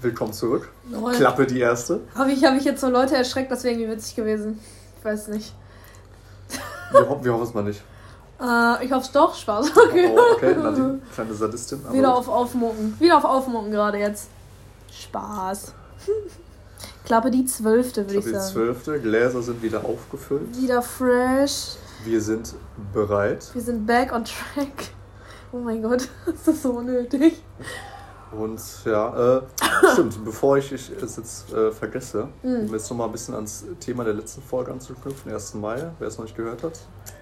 willkommen zurück. Lol. Klappe die erste. Habe ich, hab ich jetzt so Leute erschreckt, das wäre irgendwie witzig gewesen. Ich weiß nicht. Wir, ho wir hoffen es mal nicht. Äh, ich hoffe es doch, Spaß. Okay. Oh, okay, na, die kleine Sadistin. Wieder auf Aufmucken. Wieder auf Aufmucken gerade jetzt. Spaß. Klappe die zwölfte, würde Ich habe die sagen. zwölfte. Gläser sind wieder aufgefüllt. Wieder fresh. Wir sind bereit. Wir sind back on track. Oh mein Gott, ist das so unnötig. Und ja, äh, stimmt, bevor ich, ich es jetzt äh, vergesse, Mhm. um jetzt nochmal ein bisschen ans Thema der letzten Folge anzuknüpfen, 1. Mai, wer es noch nicht gehört hat,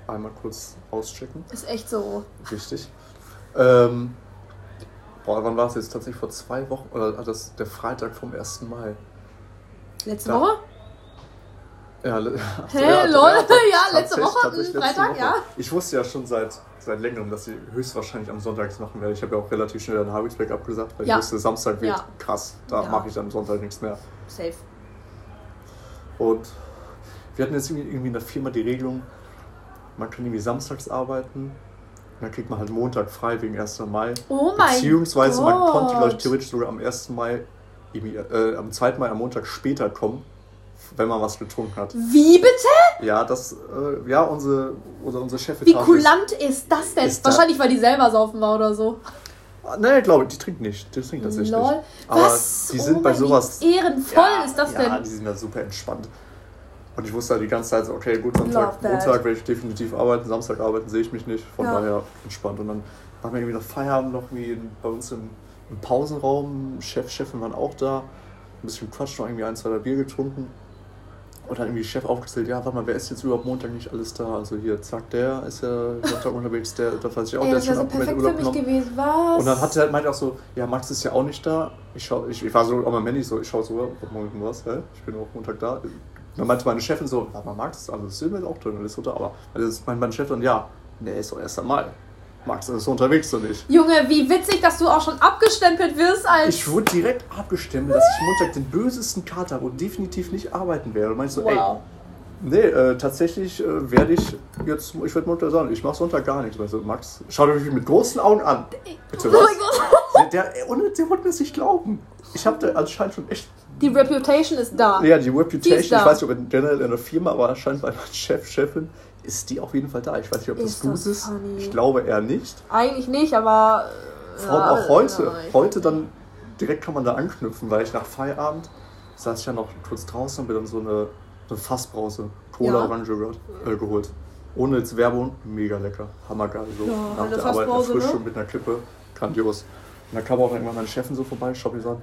einmal kurz auschecken. Ist echt so. Wichtig. Ähm, boah, wann war es jetzt? Tatsächlich vor zwei Wochen, oder hat das der Freitag vom 1. Mai? Letzte Da- Woche? Ja, le- Hä, ja, lol? ja, letzte Woche, letzte Freitag, ja. Ich wusste ja schon seit, seit längerem, dass sie höchstwahrscheinlich am Sonntag machen werde. Ich habe ja auch relativ schnell dann Habitsberg abgesagt, weil Ja. ich wusste, Samstag wird Ja. krass. Da Ja. mache ich am Sonntag nichts mehr. Safe. Und wir hatten jetzt irgendwie in der Firma die Regelung, man kann irgendwie samstags arbeiten. Dann kriegt man halt Montag frei wegen 1. Mai. Oh mein Beziehungsweise Gott. man konnte, glaube ich, theoretisch sogar am 1. Mai, äh, am 2. Mai am Montag später kommen, wenn man was getrunken hat. Wie bitte? Ja, das, äh, ja, unsere, oder unsere Chefetage Wie ist- kulant ist das denn? ist Wahrscheinlich, weil die selber saufen war oder so. Ah, Nee, glaube ich, die trinkt nicht. Die trinkt tatsächlich Lol. nicht. Aber Was? die Oh sind bei mein, sowas. Wie ehrenvoll ist das ja, denn? die sind da super entspannt. Und ich wusste halt die ganze Zeit so, okay, gut, that. Montag werde ich definitiv arbeiten, Samstag arbeiten sehe ich mich nicht. Von Ja. daher entspannt. Und dann waren wir irgendwie noch Feierabend noch wie in, bei uns im, im Pausenraum. Chef, Chefin waren auch da. Ein bisschen Quatsch, noch irgendwie ein, zwei Bier getrunken. Und dann irgendwie Chef aufgezählt, ja, warte mal, wer ist jetzt überhaupt Montag nicht alles da? Also hier, zack, der ist ja Sonntag unterwegs, der, das weiß ich auch, Ey, der das ist schon so perfekt für Urlaub mich genommen. gewesen. Was? Und dann hat er halt meinte auch so, ja, Max ist ja auch nicht da. Ich, schau, ich, ich war so auch mein Handy so, ich schaue so, morgen was, hä? Ich bin auch Montag da. Und dann meinte meine Chefin so, aber Max, also Silber ist auch drin ist so da. Aber also das meinte mein Chef dann, ja, der ist doch erst einmal. Max ist unterwegs und ich. Junge, wie witzig, dass du auch schon abgestempelt wirst als. Ich wurde direkt abgestempelt, dass ich Montag den bösesten Kater habe und definitiv nicht arbeiten werde. Und meinte so, ey, wow. nee, äh, tatsächlich äh, werde ich jetzt, ich werde Montag sagen, ich mache Sonntag gar nichts. Also Max, schau dir mich mit großen Augen an. Bitte Oh was? mein Gott. Der, der, ohne, der wollte mir das nicht glauben. Ich habe da anscheinend schon echt. Die Reputation ist da. Ja, die Reputation, Die ist ich weiß nicht, ob generell in der Firma, aber anscheinend bei meinem Chef, Chefin ist die auf jeden Fall da. Ich weiß nicht, ob das gut ist. funny. Ich glaube eher nicht. Eigentlich nicht, aber. äh, Vor allem ja, auch heute. ja, Heute dann direkt kann man da anknüpfen, weil ich nach Feierabend saß ich ja noch kurz draußen und mir dann so eine, eine Fassbrause, Cola. Orange äh, geholt. Ohne jetzt Werbung, mega lecker. Hammergeil. So nach der Arbeit Frische ne? mit einer Kippe. Grandios. Und dann kam auch irgendwann meine Chefin so vorbei, schaut mir so an,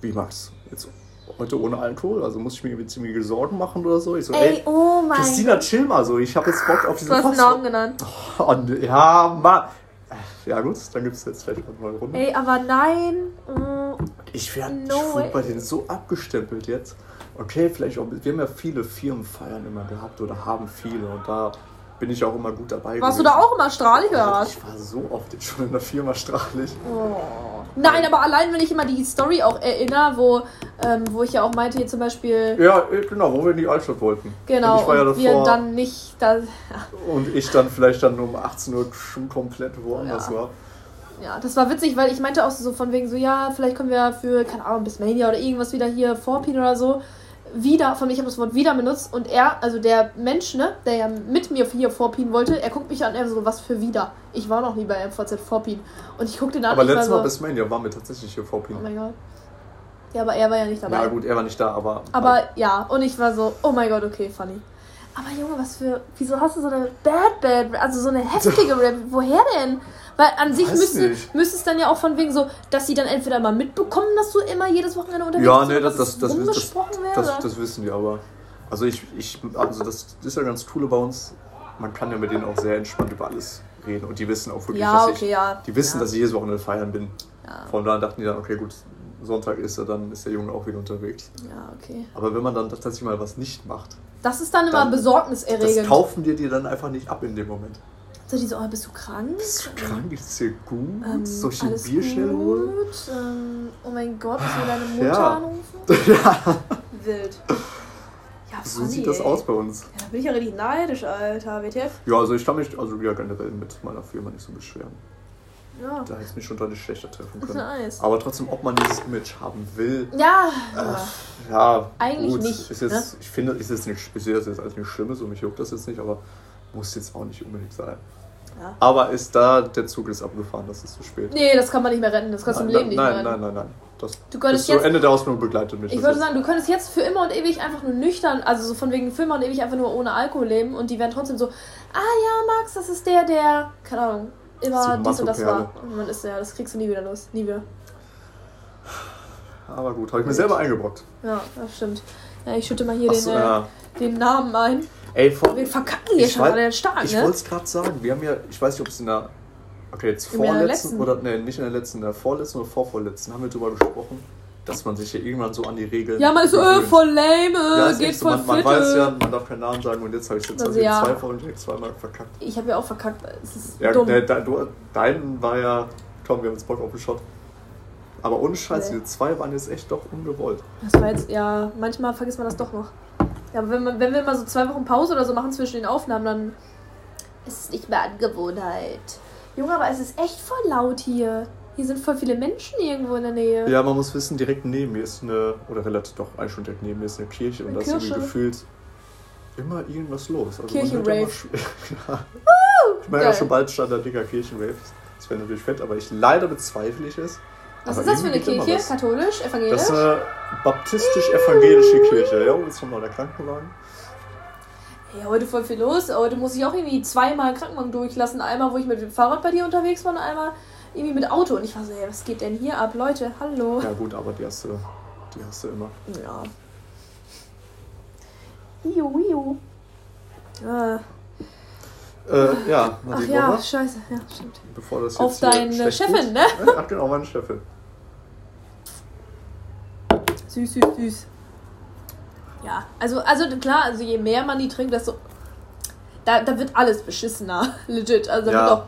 wie Max, jetzt heute ohne Alkohol? Also muss ich mir irgendwie ziemliche Sorgen machen oder so? Ich so, Ey, ey, oh mein Christina, chill mal so, ich habe jetzt Bock auf diese Du hast einen. Namen genannt. Und, ja, Mann. Ja gut, dann gibt es jetzt vielleicht mal eine Runde. Ey, aber nein. mm, Ich werde No ich bei denen so abgestempelt jetzt. Okay, vielleicht auch. Wir haben ja viele Firmenfeiern immer gehabt oder haben viele und da bin ich auch immer gut dabei. Warst du gewesen. da auch immer strahlig oder was? ich war so oft jetzt schon in der Firma strahlig. Oh. Nein, aber allein wenn ich immer die Story auch erinnere, wo, ähm, wo ich ja auch meinte, hier zum Beispiel, Ja, äh, genau, wo wir in die Altstadt wollten. genau, Und ich war ja und wir davor dann nicht, da, und ich dann vielleicht dann um 18 Uhr schon komplett woanders Ja. war. ja, das war witzig, weil ich meinte auch so von wegen so, ja, vielleicht können wir für, keine Ahnung, bis Mania oder irgendwas wieder hier vorpien oder so, wieder, von mir, ich habe das Wort wieder benutzt und er, also der Mensch, ne, der ja mit mir hier vorpien wollte, er guckt mich an, er so, was für wieder? Ich war noch nie bei MVZ vorpien und ich guckte ihn an Aber war letztes Mal so, bis Mania waren wir tatsächlich hier vor oh mein Gott. Ja, aber er war ja nicht dabei. Ja gut, er war nicht da, aber. Aber ja, und ich war so, oh mein Gott, okay, funny. Aber Junge, was für. Wieso hast du so eine Bad Bad, also so eine heftige Rap? Woher denn? Weil an sich müsste, müsste es dann ja auch von wegen so, dass sie dann entweder mal mitbekommen, dass du immer jedes Wochenende unterwegs Ja, bist, nee, oder das, das, das, das, das, das wissen wir aber. Also ich, ich, also das ist ja ganz coole bei uns. Man kann ja mit denen auch sehr entspannt über alles reden und die wissen auch wirklich, ja, dass okay, ich, ja. die wissen, ja. dass ich jedes Wochenende feiern bin. Ja, Von daher dachten die dann, okay, gut, Sonntag ist er, dann ist der Junge auch wieder unterwegs. ja, okay. Aber wenn man dann tatsächlich mal was nicht macht, Das ist dann immer Dann- das besorgniserregend. kaufen dir die dann einfach nicht ab in dem Moment. So, die so, oh, bist du krank? Bist du krank? Geht's dir gut? Ähm, Soll ich ein Bier schnell holen? gut? Ähm, oh mein Gott, ich will deine Mutter Ja. anrufen? ja, Wild. Ja, so funny, sieht das ey. aus bei uns. Ja, da bin ich ja richtig neidisch, Alter. WTF? Ja, also ich kann mich also ja generell mit meiner Firma nicht so beschweren. Ja. Da hätte es mich schon deutlich schlechter treffen können. nice. Aber trotzdem, ob man dieses Image haben will, Ja. äh, ja, Eigentlich gut, nicht, Ist jetzt, ne? Ich finde, ist jetzt nicht, ich sehe das jetzt als nichts Schlimmes und mich juckt das jetzt nicht, aber muss jetzt auch nicht unbedingt sein. Ja. Aber ist da, der Zug ist abgefahren, das ist zu spät. Nee, das kann man nicht mehr retten. Das kannst du im nein, Leben nicht nein, mehr retten. nein, nein, nein. Das Du könntest bis jetzt- Ende der Ausbildung begleitet mich. Ich würde sagen, du könntest jetzt für immer und ewig einfach nur nüchtern, also so von wegen für immer und ewig einfach nur ohne Alkohol leben und die werden trotzdem so, ah ja, Max, das ist der, der, keine Ahnung, immer dies und das war. Und man ist ja, das kriegst du nie wieder los. Nie wieder. Aber gut, habe ich mir selber eingebrockt. Ja, das stimmt. Ja, ich schütte mal hier den, Achso, äh, ja. den Namen ein. Ey, vor, Wir verkacken hier schon weiß- alle stark, ich ne? wollte es gerade sagen, wir haben ja, ich weiß nicht, ob es in der, okay, jetzt In vorletzten, letzten. oder, nee, nicht in der letzten, in der vorletzten oder vorvorletzten, haben wir darüber gesprochen, dass man sich ja irgendwann so an die Regeln Ja, man ist so, äh, voll lame, äh, Ja, geht echt so, voll man, man weiß ja, man darf keinen Namen sagen und jetzt habe ich jetzt Also, also ja. zwei Folgen zweimal verkackt. Ich habe ja auch verkackt, es ist Ja, dumm. nee, da, du, dein war ja, komm, wir haben jetzt Bock auf den Shot. Aber ohne Scheiß, Nee. diese zwei waren jetzt echt doch ungewollt. Das war jetzt, ja, manchmal vergisst man das doch noch. Ja, aber wenn, man, wenn wir mal so zwei Wochen Pause oder so machen zwischen den Aufnahmen, dann ist es nicht mehr Angewohnheit. Junge, aber es ist echt voll laut hier. Hier sind voll viele Menschen irgendwo in der Nähe. Ja, man muss wissen, direkt neben mir ist eine, oder relativ doch, eigentlich schon direkt neben mir ist eine Kirche und da ist irgendwie gefühlt immer irgendwas los. Also man hört Kirchenrave. immer sch- ja. Ich meine ja schon bald stand da dicker Kirchenrave. Das wäre natürlich fett, aber ich leider bezweifle ich es. Was Aber ist das für eine Kirche? Katholisch? Evangelisch? Das ist eine baptistisch-evangelische Kirche. Ja, jetzt kommt noch der Krankenwagen. Hey, heute voll viel los. Heute muss ich auch irgendwie zweimal Krankenwagen durchlassen. Einmal, wo ich mit dem Fahrrad bei dir unterwegs war und einmal irgendwie mit Auto. Und ich war so, hey, was geht denn hier ab? Leute, hallo. Ja gut, aber die hast du, die hast du immer. Ja. Iu, iu. Ah. Äh, ja, Ach ja, scheiße. Ja, stimmt. Bevor das jetzt Auf deine Chefin, ne? Ach genau, meine Chefin. Süß, süß, süß. Ja, also, also klar, also je mehr man die trinkt, desto. Da, da wird alles beschissener. Legit. Also Ja. wird auch.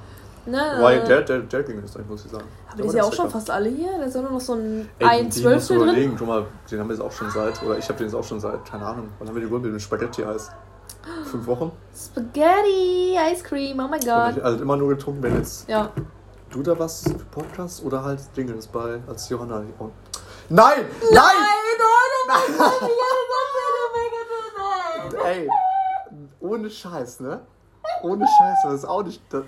Ne, Wobei, der, der, der ging jetzt nicht, muss ich sagen. aber die ist ja auch schon fast alle hier. Da ist ja nur noch so ein Ey, ein Zwölftel drin. überlegen, guck mal, den haben wir jetzt auch schon seit, oder ich habe den jetzt auch schon seit, keine Ahnung, wann haben wir die Rümpel mit Spaghetti-Eis? Fünf Wochen? Spaghetti, Ice Cream, oh mein Gott. halt immer nur getrunken, wenn jetzt Ja. du da was für Podcast oder halt Dingens bei, als Johanna. Oh. Nein! Nein! Ey, ohne Scheiß, ne? Ohne Scheiß, das ist auch nicht. Das,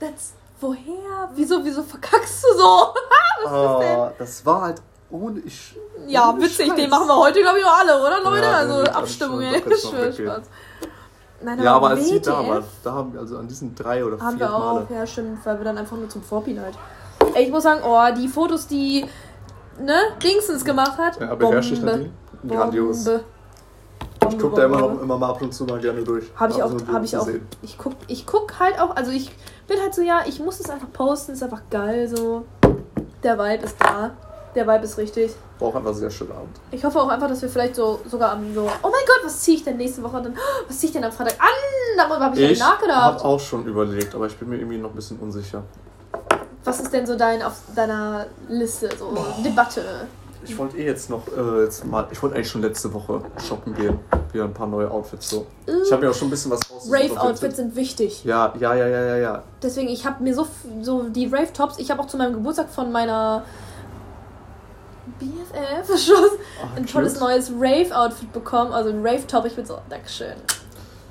Das, woher? Wieso, wieso verkackst du so? oh, das war halt ohne. Ich, Ja, ohne witzig, Scheiß. den machen wir heute, glaube ich, noch alle, oder Leute? Ja, also Abstimmung, ey. Spaß. Nein, Ja, aber als sie da war, da haben wir also an diesen drei oder Haben vier wir auch, Male. ja stimmt, weil wir dann einfach nur zum Vorpin halt. Ey, ich muss sagen, oh, die Fotos, die, ne, Dingsens gemacht hat. Ja, beherrsche ich Nadine? Grandios. Bombe. Ich gucke da immer noch immer mal ab und zu mal gerne durch. Habe ich auch, Also, habe ich auch. Ich guck, ich guck halt auch, also ich bin halt so, ja, ich muss es einfach posten, ist einfach geil, so. Der Vibe ist da. Der Vibe ist richtig. War auch einfach ein sehr schöner Abend. Ich hoffe auch einfach, dass wir vielleicht so sogar am so, oh mein Gott, was ziehe ich denn nächste Woche dann? Was ziehe ich denn am Freitag an? Darüber habe ich, Ich ja nachgedacht. habe auch schon überlegt, aber ich bin mir irgendwie noch ein bisschen unsicher. Was ist denn so dein auf deiner Liste, so Debatte? Ich wollte eh jetzt noch äh, jetzt mal, ich wollte eigentlich schon letzte Woche shoppen gehen. Wieder ein paar neue Outfits so. Ich habe mir auch schon ein bisschen was rausgesucht. Rave-Outfits sind wichtig. Ja, ja, ja, ja, ja, ja. Deswegen, ich habe mir so, so die Rave-Tops, ich habe auch zu meinem Geburtstag von meiner BFF schon Ach, ein tolles neues Rave-Outfit bekommen. Also ein Rave-Top, ich bin so, Dankeschön.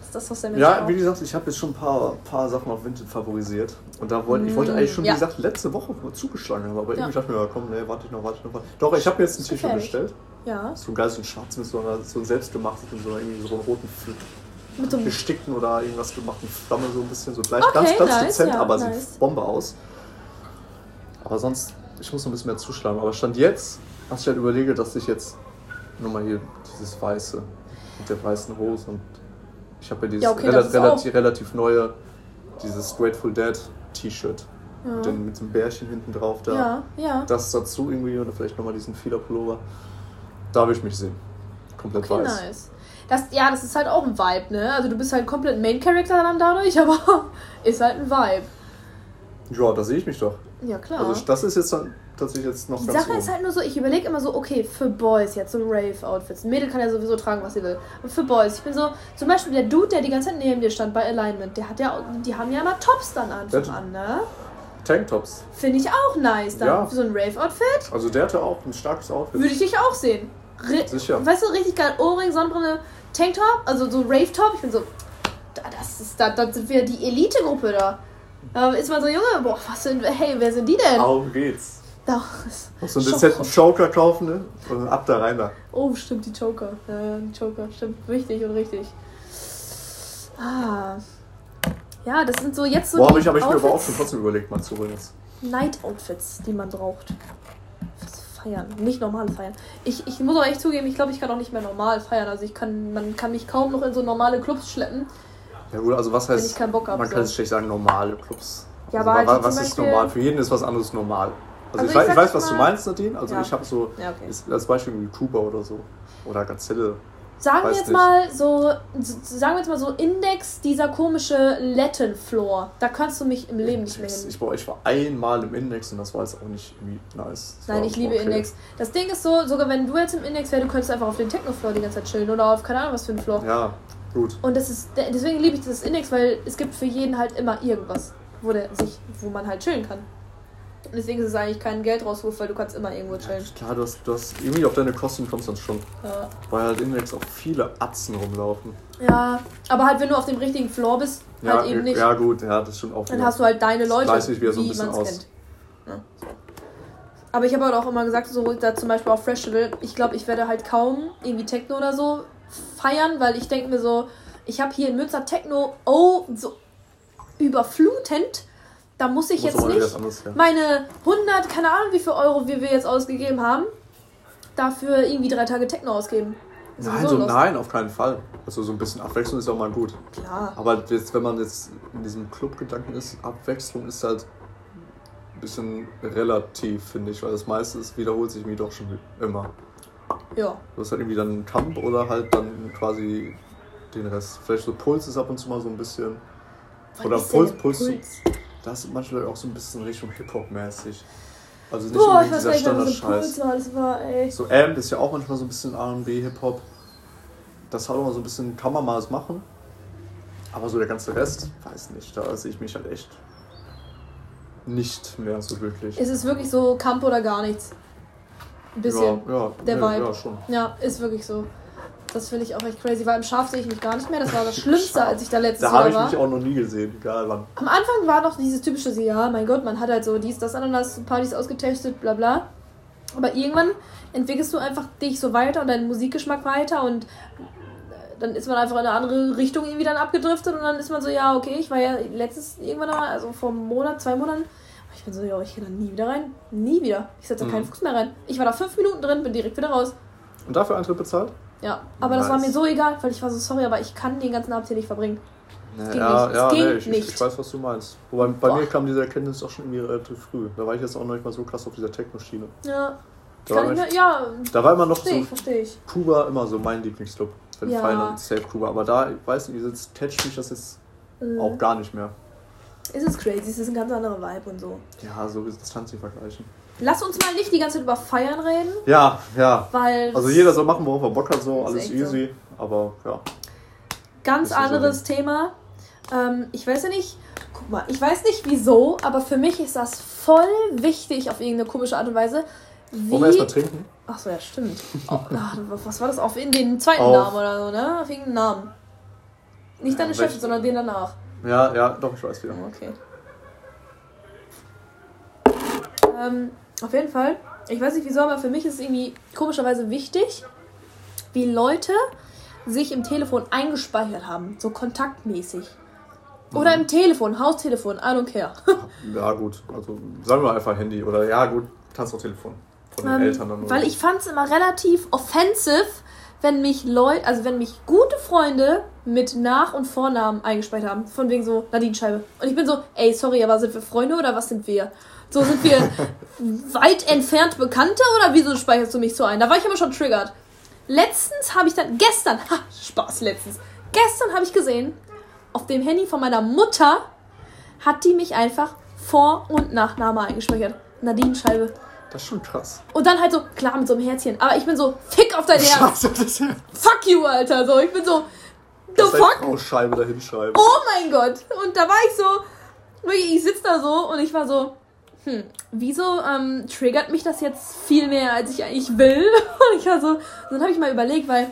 Ist das, was der Mensch Ja, braucht? wie gesagt, ich habe jetzt schon ein paar, paar Sachen auf Vinted favorisiert. Und da wollte ich wollte eigentlich schon, Mm, ja. wie gesagt, letzte Woche zugeschlagen haben. Aber Ja. irgendwie dachte ich mir, komm, nee, warte ich noch, warte ich noch. Warte. Doch, ich habe mir jetzt ein T-Shirt bestellt. Ja, So ein geiles, so ein schwarz mit so, einer, so selbstgemachtes, mit so, einer, irgendwie so einem roten Fl- mit so einem gestickten oder irgendwas gemachten Flamme so ein bisschen so gleich Okay, ganz, ganz nice, dezent, ja, aber nice. sieht Bombe aus. Aber sonst, ich muss noch ein bisschen mehr zuschlagen. Aber stand jetzt, was ich halt überlege, dass ich jetzt nochmal hier dieses Weiße mit der weißen Hose und ich habe ja dieses Ja, okay, ist relativ, relativ neue, dieses Grateful Dead T-Shirt. Ja. Mit, den- mit dem Bärchen hinten drauf da. Ja, ja. Das dazu irgendwie oder vielleicht nochmal diesen Federpullover. Da will ich mich sehen. Komplett Okay, weiß. nice. Das, ja, das ist halt auch ein Vibe, ne? Also du bist halt komplett Main Character dann dadurch, aber ist halt ein Vibe. Ja, da sehe ich mich doch. Ja, klar. Also das ist jetzt dann tatsächlich jetzt noch Die ganz Sache ist oben. halt nur so, ich überlege immer so, okay, für Boys jetzt so Rave-Outfits. Mädel kann ja sowieso tragen, was sie will. Aber für Boys, ich bin so, zum Beispiel der Dude, der die ganze Zeit neben dir stand bei Alignment, der hat ja, die haben ja immer Tops dann an, an ne? Tanktops. Finde ich auch nice. Dann Ja. für so ein Rave-Outfit Also der hatte auch ein starkes Outfit. würde ich dich auch sehen. Re Sicher. Weißt du, richtig geil. Ohrring, Sonnenbrille, Tanktop, also so Rave-Top. Ich bin so, da, das ist, da, da sind wir die Elite-Gruppe da. Da ist man so, Junge, boah, was sind, hey, wer sind die denn? Auf geht's. Da, Noch so einen dezenten Joker kaufen, ne? Und ab da rein da. Oh, stimmt, die Joker. Ja, die Joker, stimmt. Wichtig und richtig. Ah. Ja, das sind so jetzt so Boah, habe ich, hab ich mir aber auch Outfits, schon trotzdem überlegt, mal zu holen jetzt. Night-Outfits, die man braucht. Fürs Feiern, nicht normale Feiern. Ich, ich muss auch echt zugeben, ich glaube, ich kann auch nicht mehr normal feiern. Also ich kann, man kann mich kaum noch in so normale Clubs schleppen, Ja gut, also was wenn heißt, ich keinen Bock habe. man So. kann es schlecht sagen, normale Clubs. Ja, also, aber halt was ist normal? Für jeden ist was anderes normal. Also, Also ich, ich weiß, was du mal- meinst, Nadine. Also Ja. ich habe so, Ja, okay. als Beispiel wie Kuba oder so. Oder Gazelle. Sagen wir jetzt nicht. mal so, sagen wir jetzt mal so Index, dieser komische Latin Floor. Da kannst du mich im Leben nicht mehr hin. Ich war, ich war einmal im Index und das war jetzt auch nicht irgendwie nice. Das Nein, ich liebe okay. Index. Das Ding ist so, sogar wenn du jetzt im Index wärst, du könntest einfach auf den Techno-Floor die ganze Zeit chillen oder auf keine Ahnung was für einen Floor. Ja, gut. Und das ist, deswegen liebe ich das Index, weil es gibt für jeden halt immer irgendwas, wo der sich, wo man halt chillen kann. Und deswegen ist es eigentlich kein Geldраuswurf, weil du kannst immer irgendwo chillen. Klar, du hast, du hast irgendwie auf deine Kosten kommst du dann schon. Ja. Weil halt Index auch viele Atzen rumlaufen. ja, aber halt wenn du auf dem richtigen Floor bist, Ja, halt eben nicht. ja gut, ja, das stimmt auch. Dann hast du halt deine Leute, gleicht sich wieder so ein bisschen aus. kennt. Ja. Aber ich habe halt auch immer gesagt, so da zum Beispiel auf Festival, ich glaube, ich werde halt kaum irgendwie Techno oder so feiern, weil ich denke mir so, ich habe hier in Münster Techno, oh, so überflutend. Da muss ich Muss jetzt nicht anderes her. meine 100, keine Ahnung wie viel Euro wir, wir jetzt ausgegeben haben, dafür irgendwie drei Tage Techno ausgeben. Nein, so, nein, auf keinen Fall. Also so ein bisschen Abwechslung ist auch mal gut. Klar. Aber jetzt, wenn man jetzt in diesem Club-Gedanken ist, Abwechslung ist halt ein bisschen relativ, finde ich, weil das meiste ist, wiederholt sich mir doch schon immer. Ja. Du hast halt irgendwie dann einen Kampf oder halt dann quasi den Rest. Vielleicht so Puls ist ab und zu mal so ein bisschen. Was Oder Puls, ein Puls. Das ist manchmal auch so ein bisschen Richtung Hip-Hop-mäßig. Also nicht Boah, unbedingt dieser was so Standard-Scheiß. Puls war. Ey. So Amp ist ja auch manchmal so ein bisschen R&B, Hip-Hop. Das hat auch mal so ein bisschen, kann man mal machen. Aber so der ganze Rest, weiß nicht, da sehe ich mich halt echt nicht mehr so wirklich. Es ist wirklich so Camp oder gar nichts. Ein bisschen. Ja, ja, Der nee, Vibe. Ja, schon. Ja, ist wirklich so. Das finde ich auch echt crazy, weil im Schaf sehe ich mich gar nicht mehr. Das war das Schlimmste, als ich da letztes Da habe ich war. mich auch noch nie gesehen, egal wann. Am Anfang war noch dieses typische, ja, mein Gott, man hat halt so dies, das, Ananas, Partys ausgetestet, bla bla. Aber irgendwann entwickelst du einfach dich so weiter und deinen Musikgeschmack weiter und äh, dann ist man einfach in eine andere Richtung irgendwie dann abgedriftet und dann ist man so, ja, okay, ich war ja letztes irgendwann mal, also vor einem Monat, zwei Monaten, ich bin so, ja, ich gehe da nie wieder rein. Nie wieder. Ich setze da keinen Mhm. Fuß mehr rein. Ich war da fünf Minuten drin, bin direkt wieder raus. Und dafür Eintritt bezahlt? Ja, aber das war mir so egal, weil ich war so sorry, aber ich kann den ganzen Abend hier nicht verbringen. Ja, ging ja, nicht. ja Es ging nee, ich, nicht. ich weiß, was du meinst. Wobei bei Boah. mir kam diese Erkenntnis auch schon irgendwie relativ früh. Da war ich jetzt auch noch nicht mal so krass auf dieser Techno-Schiene. Ja. Da, war ich ja, da war immer noch verstehe so ich, verstehe ich. Kuba immer so mein Lieblingsclub. Wenn Ja. Feiern, Safe Kuba. Aber da, ich weiß nicht, jetzt catcht mich das jetzt Mhm. auch gar nicht mehr. Es ist crazy, es ist ein ganz anderer Vibe und so. Ja, so ist das nicht vergleichen. Lass uns mal nicht die ganze Zeit über Feiern reden, Ja, ja. weil. Also jeder soll machen, worauf er Bock hat, so, alles easy. Aber ja. Ganz ist so anderes Thema. Ähm, ich weiß ja nicht, guck mal, ich weiß nicht wieso, aber für mich ist das voll wichtig auf irgendeine komische Art und Weise. Wollen wir erstmal Wie. trinken? Ach so, ja, stimmt. Oh, ach, was war das? Auf in den zweiten Auf- Namen oder so, ne? Auf irgendeinen Namen. Nicht Ja, deine Chefin, welchen? sondern den danach. Ja, ja, doch, ich weiß wieder. Okay. Ähm, auf jeden Fall. Ich weiß nicht wieso, aber für mich ist es irgendwie komischerweise wichtig, wie Leute sich im Telefon eingespeichert haben. So kontaktmäßig. Oder Mhm. im Telefon, Haustelefon, I don't care. Ja, gut. Also sagen wir einfach Handy. Oder ja, gut, kannst auch Telefon. Von den Ähm, Eltern dann. oder weil ich fand es immer relativ offensive, wenn mich Leute, also wenn mich gute Freunde mit Nach- und Vornamen eingespeichert haben. Von wegen so Nadine Scheibe. Und ich bin so, ey, sorry, aber sind wir Freunde oder was sind wir? So sind wir weit entfernt Bekannte oder wieso speicherst du mich so ein? Da war ich immer schon triggert. Letztens habe ich dann, gestern, ha, Spaß, letztens. Gestern habe ich gesehen, auf dem Handy von meiner Mutter hat die mich einfach Vor- und Nachname eingespeichert. Nadine Scheibe. Das ist schon krass. Und dann halt so, klar, mit so einem Herzchen. Aber ich bin so, fick auf dein Herz. Fuck you, Alter. So, ich bin so, the fuck? Scheibe da hinschreiben. Oh mein Gott. Und da war ich so, ich sitze da so und ich war so, hm, wieso ähm, triggert mich das jetzt viel mehr, als ich eigentlich will? Und ich war so, dann habe ich mal überlegt, weil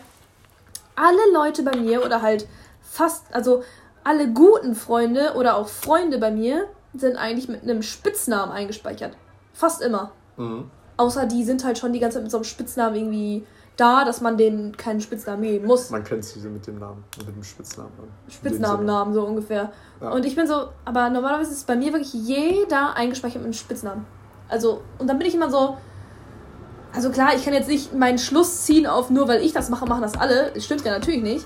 alle Leute bei mir oder halt fast, also alle guten Freunde oder auch Freunde bei mir sind eigentlich mit einem Spitznamen eingespeichert. Fast immer. Mhm. Außer die sind halt schon die ganze Zeit mit so einem Spitznamen irgendwie da, dass man denen keinen Spitznamen geben muss. Man kennt sie mit dem Namen, mit dem Spitznamen. Spitznamennamen, so ungefähr. Ja. Und ich bin so, aber normalerweise ist bei mir wirklich jeder eingespeichert mit einem Spitznamen. Also, und dann bin ich immer so, also klar, ich kann jetzt nicht meinen Schluss ziehen auf nur weil ich das mache, machen das alle. Das stimmt ja natürlich nicht.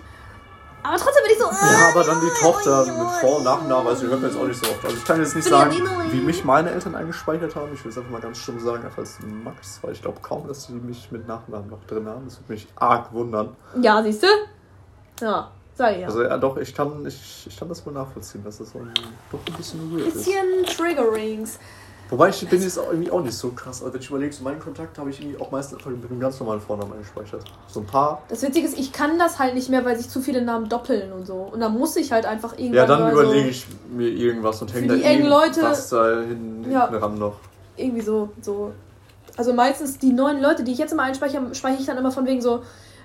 Aber trotzdem bin ich so. Ja, aber dann die Tochter oh, mit Vor- und Nachnamen, also hört man jetzt auch nicht so oft. Also ich kann jetzt nicht sagen, wie mich meine Eltern eingespeichert haben. Ich will es einfach mal ganz stumm sagen, einfach als Max, weil ich glaube kaum, dass sie mich mit Nachnamen noch drin haben. Das würde mich arg wundern. Ja, siehst du? Ja, sag ich ja. Also ja, doch, ich kann, ich, ich kann das wohl nachvollziehen, dass das so ein, doch ein bisschen weird bisschen ist. Wobei ich bin jetzt auch irgendwie auch nicht so krass. Also wenn ich überlege, so meinen Kontakt habe ich irgendwie auch meistens einfach mit einem ganz normalen Vornamen eingespeichert. So ein paar. Das Witzige ist, ich kann das halt nicht mehr, weil sich zu viele Namen doppeln und so. Und dann muss ich halt einfach irgendwann. Ja, dann überlege so ich mir irgendwas und hänge da irgendwas Leute, da hin, ja, ran noch. Irgendwie so, so. Also meistens die neuen Leute, die ich jetzt immer einspeichere, speichere ich dann immer von wegen so,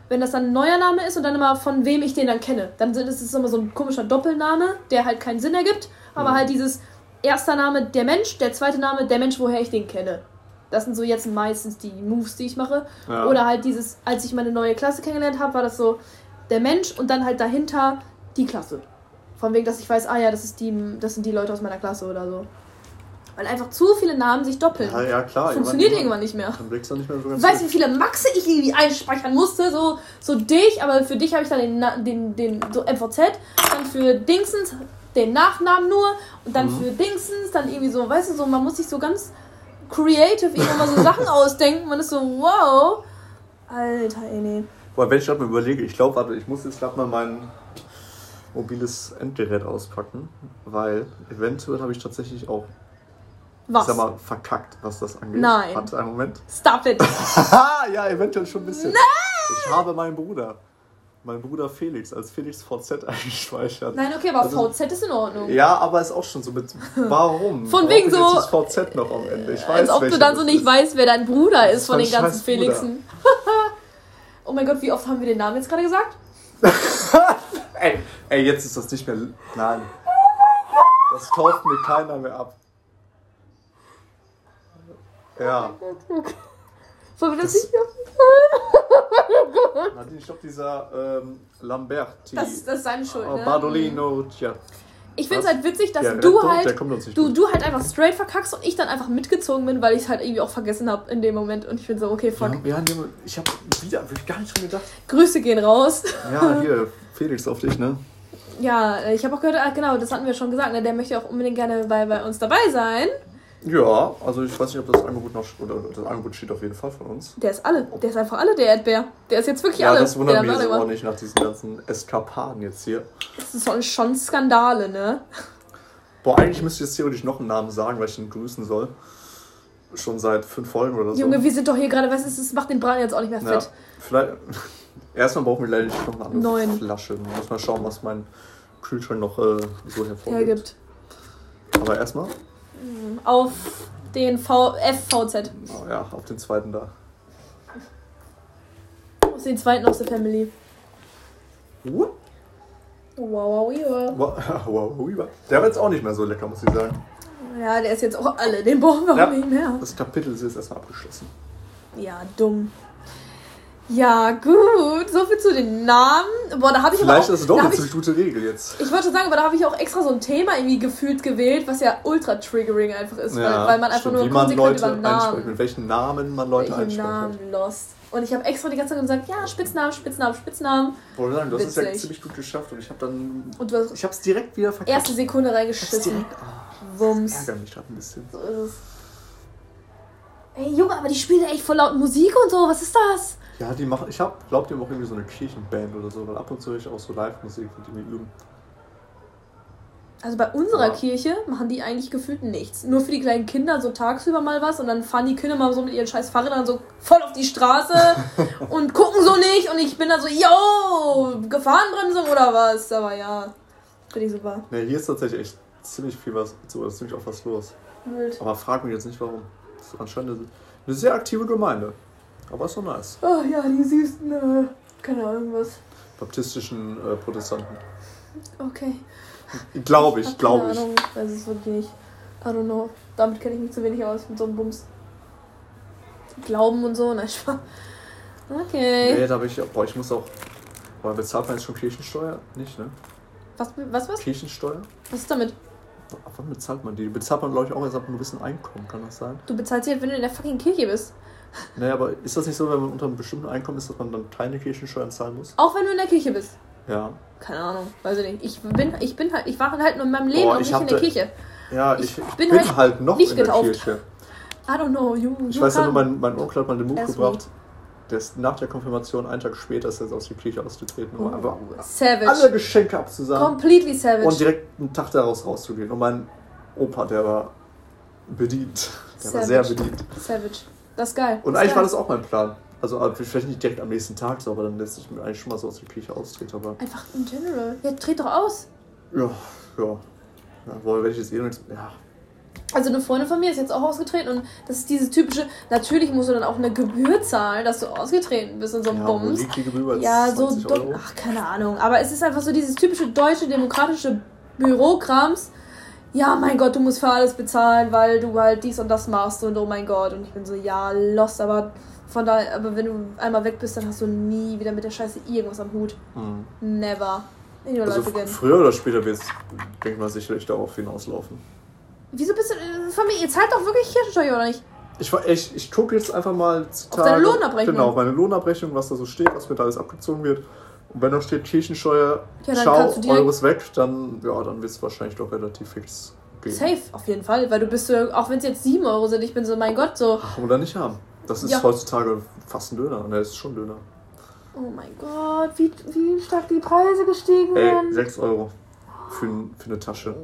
wenn das dann ein neuer Name ist und dann immer von wem ich den dann kenne. Dann ist es immer so ein komischer Doppelname, der halt keinen Sinn ergibt. Aber mhm. halt dieses erster Name der Mensch, der zweite Name der Mensch, woher ich den kenne. Das sind so jetzt meistens die Moves, die ich mache. Ja. Oder halt dieses, als ich meine neue Klasse kennengelernt habe, war das so der Mensch und dann halt dahinter die Klasse. Von wegen, dass ich weiß, ah ja, das, ist die, das sind die Leute aus meiner Klasse oder so. Weil einfach zu viele Namen sich doppeln. Ja, ja klar. Funktioniert irgendwann, nicht mehr. Dann blickst du nicht mehr so ganz Ich weiß, wie viele Maxe ich irgendwie einspeichern musste. So, so dich, aber für dich habe ich dann den, den, den so MVZ. Dann für Dingsens den Nachnamen nur und dann mhm. für Dingsens dann irgendwie so, weißt du, so, man muss sich so ganz creative irgendwann mal so Sachen ausdenken. Man ist so, wow. Alter, ey, nee. Boah, wenn ich gerade mal überlege, ich glaube, warte, ich muss jetzt gerade mal mein mobiles Endgerät auspacken, weil eventuell habe ich tatsächlich auch was? Ich sag mal, verkackt, was das angeht. Nein. Warte einen Moment. Stop it. ja, eventuell schon ein bisschen. Nein! Ich habe meinen Bruder mein Bruder Felix als Felix VZ eingespeichert. Nein, okay, aber also, VZ ist in Ordnung. Ja, aber ist auch schon so mit. Warum? Von wegen so. Jetzt das VZ noch am Ende. Ich weiß, als ob du dann so nicht ist. weißt, wer dein Bruder ist von den ganzen Felixen. oh mein Gott, wie oft haben wir den Namen jetzt gerade gesagt? ey, ey, jetzt ist das nicht mehr. Nein. Das taucht mir keiner mehr ab. Ja. Sollen wir das, das nicht Nadine, ich glaube, dieser ähm, Lamberti. Das, das ist seine Schuld. Ne? Bardolino, tja. Ich finde es halt witzig, dass der du halt du, du halt einfach straight verkackst und ich dann einfach mitgezogen bin, weil ich es halt irgendwie auch vergessen habe in dem Moment. Und ich bin so, okay, fuck. Ja, ja, ich habe wieder hab gar nicht dran gedacht. Grüße gehen raus. Ja, hier, Felix auf dich, ne? Ja, ich habe auch gehört, ah, genau, das hatten wir schon gesagt, ne? der möchte auch unbedingt gerne bei, bei uns dabei sein. Ja, also ich weiß nicht, ob das Angebot noch oder das Angebot steht auf jeden Fall von uns. Der ist alle, der ist einfach alle der Erdbeer. Der ist jetzt wirklich ja, alle. Ja, das wundert mich jetzt auch nicht nach diesen ganzen Eskapaden jetzt hier. Das sind schon Skandale, ne? Boah, eigentlich müsste ich jetzt theoretisch noch einen Namen sagen, weil ich ihn grüßen soll. Schon seit fünf Folgen oder so. Junge, wir sind doch hier gerade, was ist das? Macht den Braten jetzt auch nicht mehr fett. Ja, vielleicht. Erstmal brauchen wir leider nicht noch eine andere Neun. Flasche. Muss mal schauen, was mein Kühlschrank noch äh, so hervorgibt. Hergibt. Aber erstmal. Auf den v FVZ. Oh ja, auf den zweiten da. Aus den zweiten aus der Family. Wow, wow, wow. wow, Der war jetzt auch nicht mehr so lecker, muss ich sagen. Ja, der ist jetzt auch alle. Den brauchen wir ja, nicht mehr. Das Kapitel ist jetzt erstmal abgeschlossen. Ja, dumm. Ja, gut. So viel zu den Namen. Boah, da habe ich Vielleicht aber auch, ist es doch eine ziemlich gute Regel jetzt. Ich wollte sagen, aber da habe ich auch extra so ein Thema irgendwie gefühlt gewählt, was ja ultra triggering einfach ist, ja, weil, weil, man einfach stimmt. nur konsequent Leute über Namen. Mit welchen Namen man Leute Welche einspeichert. Namen lost. Und ich habe extra die ganze Zeit gesagt, ja, Spitznamen, Spitznamen, Spitznamen. Wollte sagen, du hast es ja ziemlich gut geschafft und ich habe dann. Und du hast ich habe es direkt wieder verkackt. Erste Sekunde reingeschissen. Oh, Wumms. Das ärgert mich gerade ein bisschen. So ist es. Ey, Junge, aber die spielen echt voll laut Musik und so. Was ist das? Ja, die machen, ich hab, glaub, die haben auch irgendwie so eine Kirchenband oder so, weil ab und zu höre ich auch so Live-Musik, die mir üben. Also bei unserer ja. Kirche machen die eigentlich gefühlt nichts. Nur für die kleinen Kinder so tagsüber mal was und dann fahren die Kinder mal so mit ihren scheiß Fahrrädern so voll auf die Straße und gucken so nicht und ich bin da so, yo, Gefahrenbremsung oder was? Aber ja, finde ich super. Ne, hier ist tatsächlich echt ziemlich viel was, so ziemlich oft was los. Wild. Aber frag mich jetzt nicht warum. Das ist anscheinend eine, eine sehr aktive Gemeinde. Aber ist doch nice. Oh ja, die süßen, äh, keine Ahnung was. Baptistischen äh, Protestanten. Okay. Glaube ich, glaube keine ich. Ahnung, weiß es wirklich nicht. I don't know. Damit kenne ich mich zu wenig aus mit so einem Bums. Glauben und so, nein, Spaß. Okay. Nee, da bin ich, boah, ich muss auch. Boah, bezahlt man jetzt schon Kirchensteuer? Nicht, ne? Was, was, was? Kirchensteuer? Was ist damit? Ab wann bezahlt man die? Die bezahlt man, glaube ich, auch erst ab einem gewissen Einkommen, kann das sein? Du bezahlst sie halt, wenn du in der fucking Kirche bist. Naja, aber ist das nicht so, wenn man unter einem bestimmten Einkommen ist, dass man dann keine Kirchensteuern zahlen muss? Auch wenn du in der Kirche bist. Ja. Keine Ahnung, weiß ich nicht. Ich bin, ich bin halt, ich war halt nur in meinem Leben Boah, und ich nicht in der Kirche. Ja, Ich ich, ich bin bin, halt halt, noch nicht in der getauft. Kirche. I don't know, you, Ich you weiß ja nur, mein, mein Onkel hat mal den Move gebracht. Der ist nach der Konfirmation, einen Tag später, ist er aus der Kirche ausgetreten, um einfach Savage. alle Geschenke abzusagen Completely savage. und direkt einen Tag daraus rauszugehen. Und mein Opa, der war bedient. Der war Savage. sehr bedient. savage. Das ist geil. Und das eigentlich ist war geil. das auch mein Plan. Also vielleicht nicht direkt am nächsten Tag so, aber dann lässt sich mir eigentlich schon mal so aus der Kirche austreten. Aber Einfach in general. Ja, dreht doch aus. ja, ja. ja aber wenn ich jetzt eh nichts. Ja, Also eine Freundin von mir ist jetzt auch ausgetreten und das ist dieses typische, natürlich musst du dann auch eine Gebühr zahlen, dass du ausgetreten bist und so ein ja wo Bums. liegt die Gebühr? Ja, so, 20 do- Euro? ach, keine Ahnung. Aber es ist einfach so dieses typische deutsche, demokratische Bürokrams. Ja, mein Gott, du musst für alles bezahlen, weil du halt dies und das machst und oh mein Gott. Und ich bin so, ja, lost, aber von daher, aber wenn du einmal weg bist, dann hast du nie wieder mit der Scheiße irgendwas am Hut. Hm. Never. In your Also life again. früher oder später wird es, denke ich mal, sicherlich darauf hinauslaufen. Wieso bist du, äh, Familie, ihr zahlt doch wirklich Kirchensteuer, oder nicht? Ich, ich, ich gucke jetzt einfach mal Auf deine Lohnabrechnung. Genau, auf meine Lohnabrechnung, was da so steht, was mir da alles abgezogen wird. Wenn da steht Kirchensteuer, Ja, dann schau, kannst du direkt- Euro ist weg, dann, ja, dann wird es wahrscheinlich doch relativ fix gehen. Safe, auf jeden Fall, weil du bist so, auch wenn es jetzt 7 Euro sind, ich bin so, mein Gott, so, Oder nicht haben. Das ist Ja. heutzutage fast ein Döner. Er ist schon Döner. oh mein Gott, wie, wie stark die Preise gestiegen werden. 6 Euro für, für eine Tasche.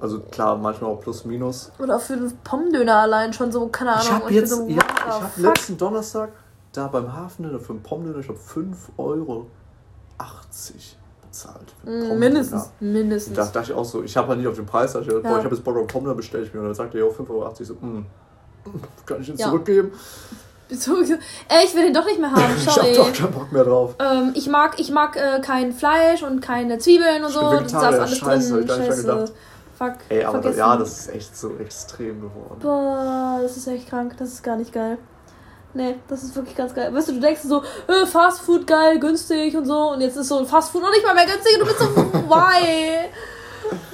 Also klar, manchmal auch plus minus. Oder für einen Pommdöner allein schon so, keine Ahnung. Ich habe jetzt, so, ja, ich fuck? letzten Donnerstag da beim Hafendöner für einen Pommdöner, ich glaube 5 Euro 80 bezahlt. Mm. Mindestens, mindestens. Da dachte ich auch so, ich habe halt nicht auf den Preis, da dachte ich, boah, Ja. ich habe jetzt Bock auf Pommdöner, bestelle ich mir. Und dann sagte er, ja, 5,80 Euro. So, mm, kann ich ihn Ja. zurückgeben? Ey, ich will den doch nicht mehr haben, Ich habe sorry. doch keinen Bock mehr drauf. ähm, ich mag, ich mag äh, kein Fleisch und keine Zwiebeln und Ich so. bin Das darf alles scheiße, hab drin. ich Scheiße. Fuck. Ey, aber vergessen. ja, das ist echt so extrem geworden. Boah, das ist echt krank. Das ist gar nicht geil. Nee, das ist wirklich ganz geil. Weißt du, du denkst so, äh, Fast Food geil, günstig und so. Und jetzt ist so Fast Food noch nicht mal mehr günstig. Und du bist so, why?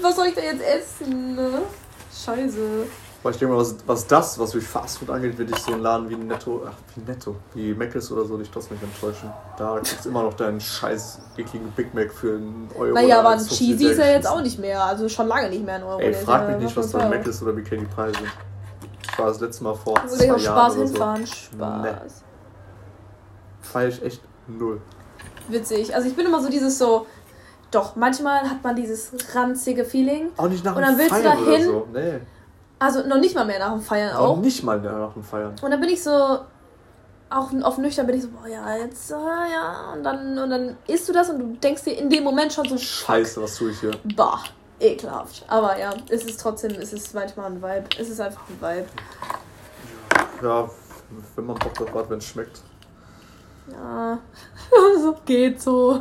Was soll ich da jetzt essen? ne? Scheiße. Aber ich denke mal, was, was das, was durch Fastfood angeht, wird dich so ein Laden wie Netto, ach, wie Netto, wie Mc's oder so, dich trotzdem nicht enttäuschen. Da gibt es immer noch deinen scheiß ekligen Big Mac für einen Euro. Naja, aber ein 50 Cheesy ist ja jetzt auch nicht mehr. Also schon lange nicht mehr ein Euro. Ey, frag ja mich nicht, was da ist oder wie die Preise. Ich war das letzte Mal vor zwei ich auch Jahren Spaß oder hinfahren. so. Spaß. Nee. Feier ich echt null. Witzig. Also ich bin immer so dieses so, doch, manchmal hat man dieses ranzige Feeling. Auch nicht nach Und dem dann willst du Feiern da hin? so. Nee. Also noch nicht mal mehr nach dem Feiern Auch auch. nicht mal nach dem Feiern. Und dann bin ich so, auch auf nüchtern bin ich so, boah, ja, jetzt, ah, ja. Und dann, und dann isst du das und du denkst dir in dem Moment schon so, Scheiße, was tue ich hier? bah, ekelhaft. Aber ja, es ist trotzdem, es ist manchmal ein Vibe. Es ist einfach ein Vibe. Ja, wenn man Bock drauf hat, wenn es schmeckt. Ja, so geht so.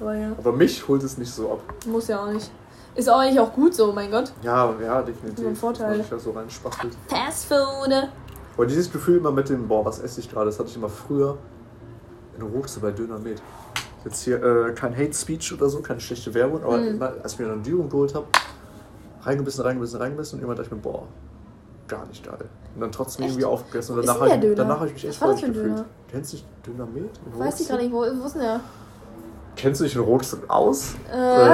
Aber ja, Aber mich holt es nicht so ab. muss ja auch nicht. Ist auch eigentlich auch gut so, mein Gott. Ja, ja, definitiv. Ein Vorteil. Dass man da so reinspachtelt. Fast Food. Aber dieses Gefühl immer mit dem, boah, was esse ich gerade, das hatte ich immer früher in Ruxe bei Döner Med. Jetzt hier äh, kein Hate Speech oder so, keine schlechte Werbung, aber Mhm. immer, als ich mir eine Dürung geholt habe, reingebissen, reingebissen, reingebissen und irgendwann dachte ich mir, boah, gar nicht geil. Und dann trotzdem Echt? irgendwie aufgegessen. Und danach der ich, danach habe ich mich echt ein gefühlt. Döner? Kennst du Med? in Weiß ich gar nicht, wo, wo ist denn der? Kennst du dich in Ruxe aus? Äh, Äh,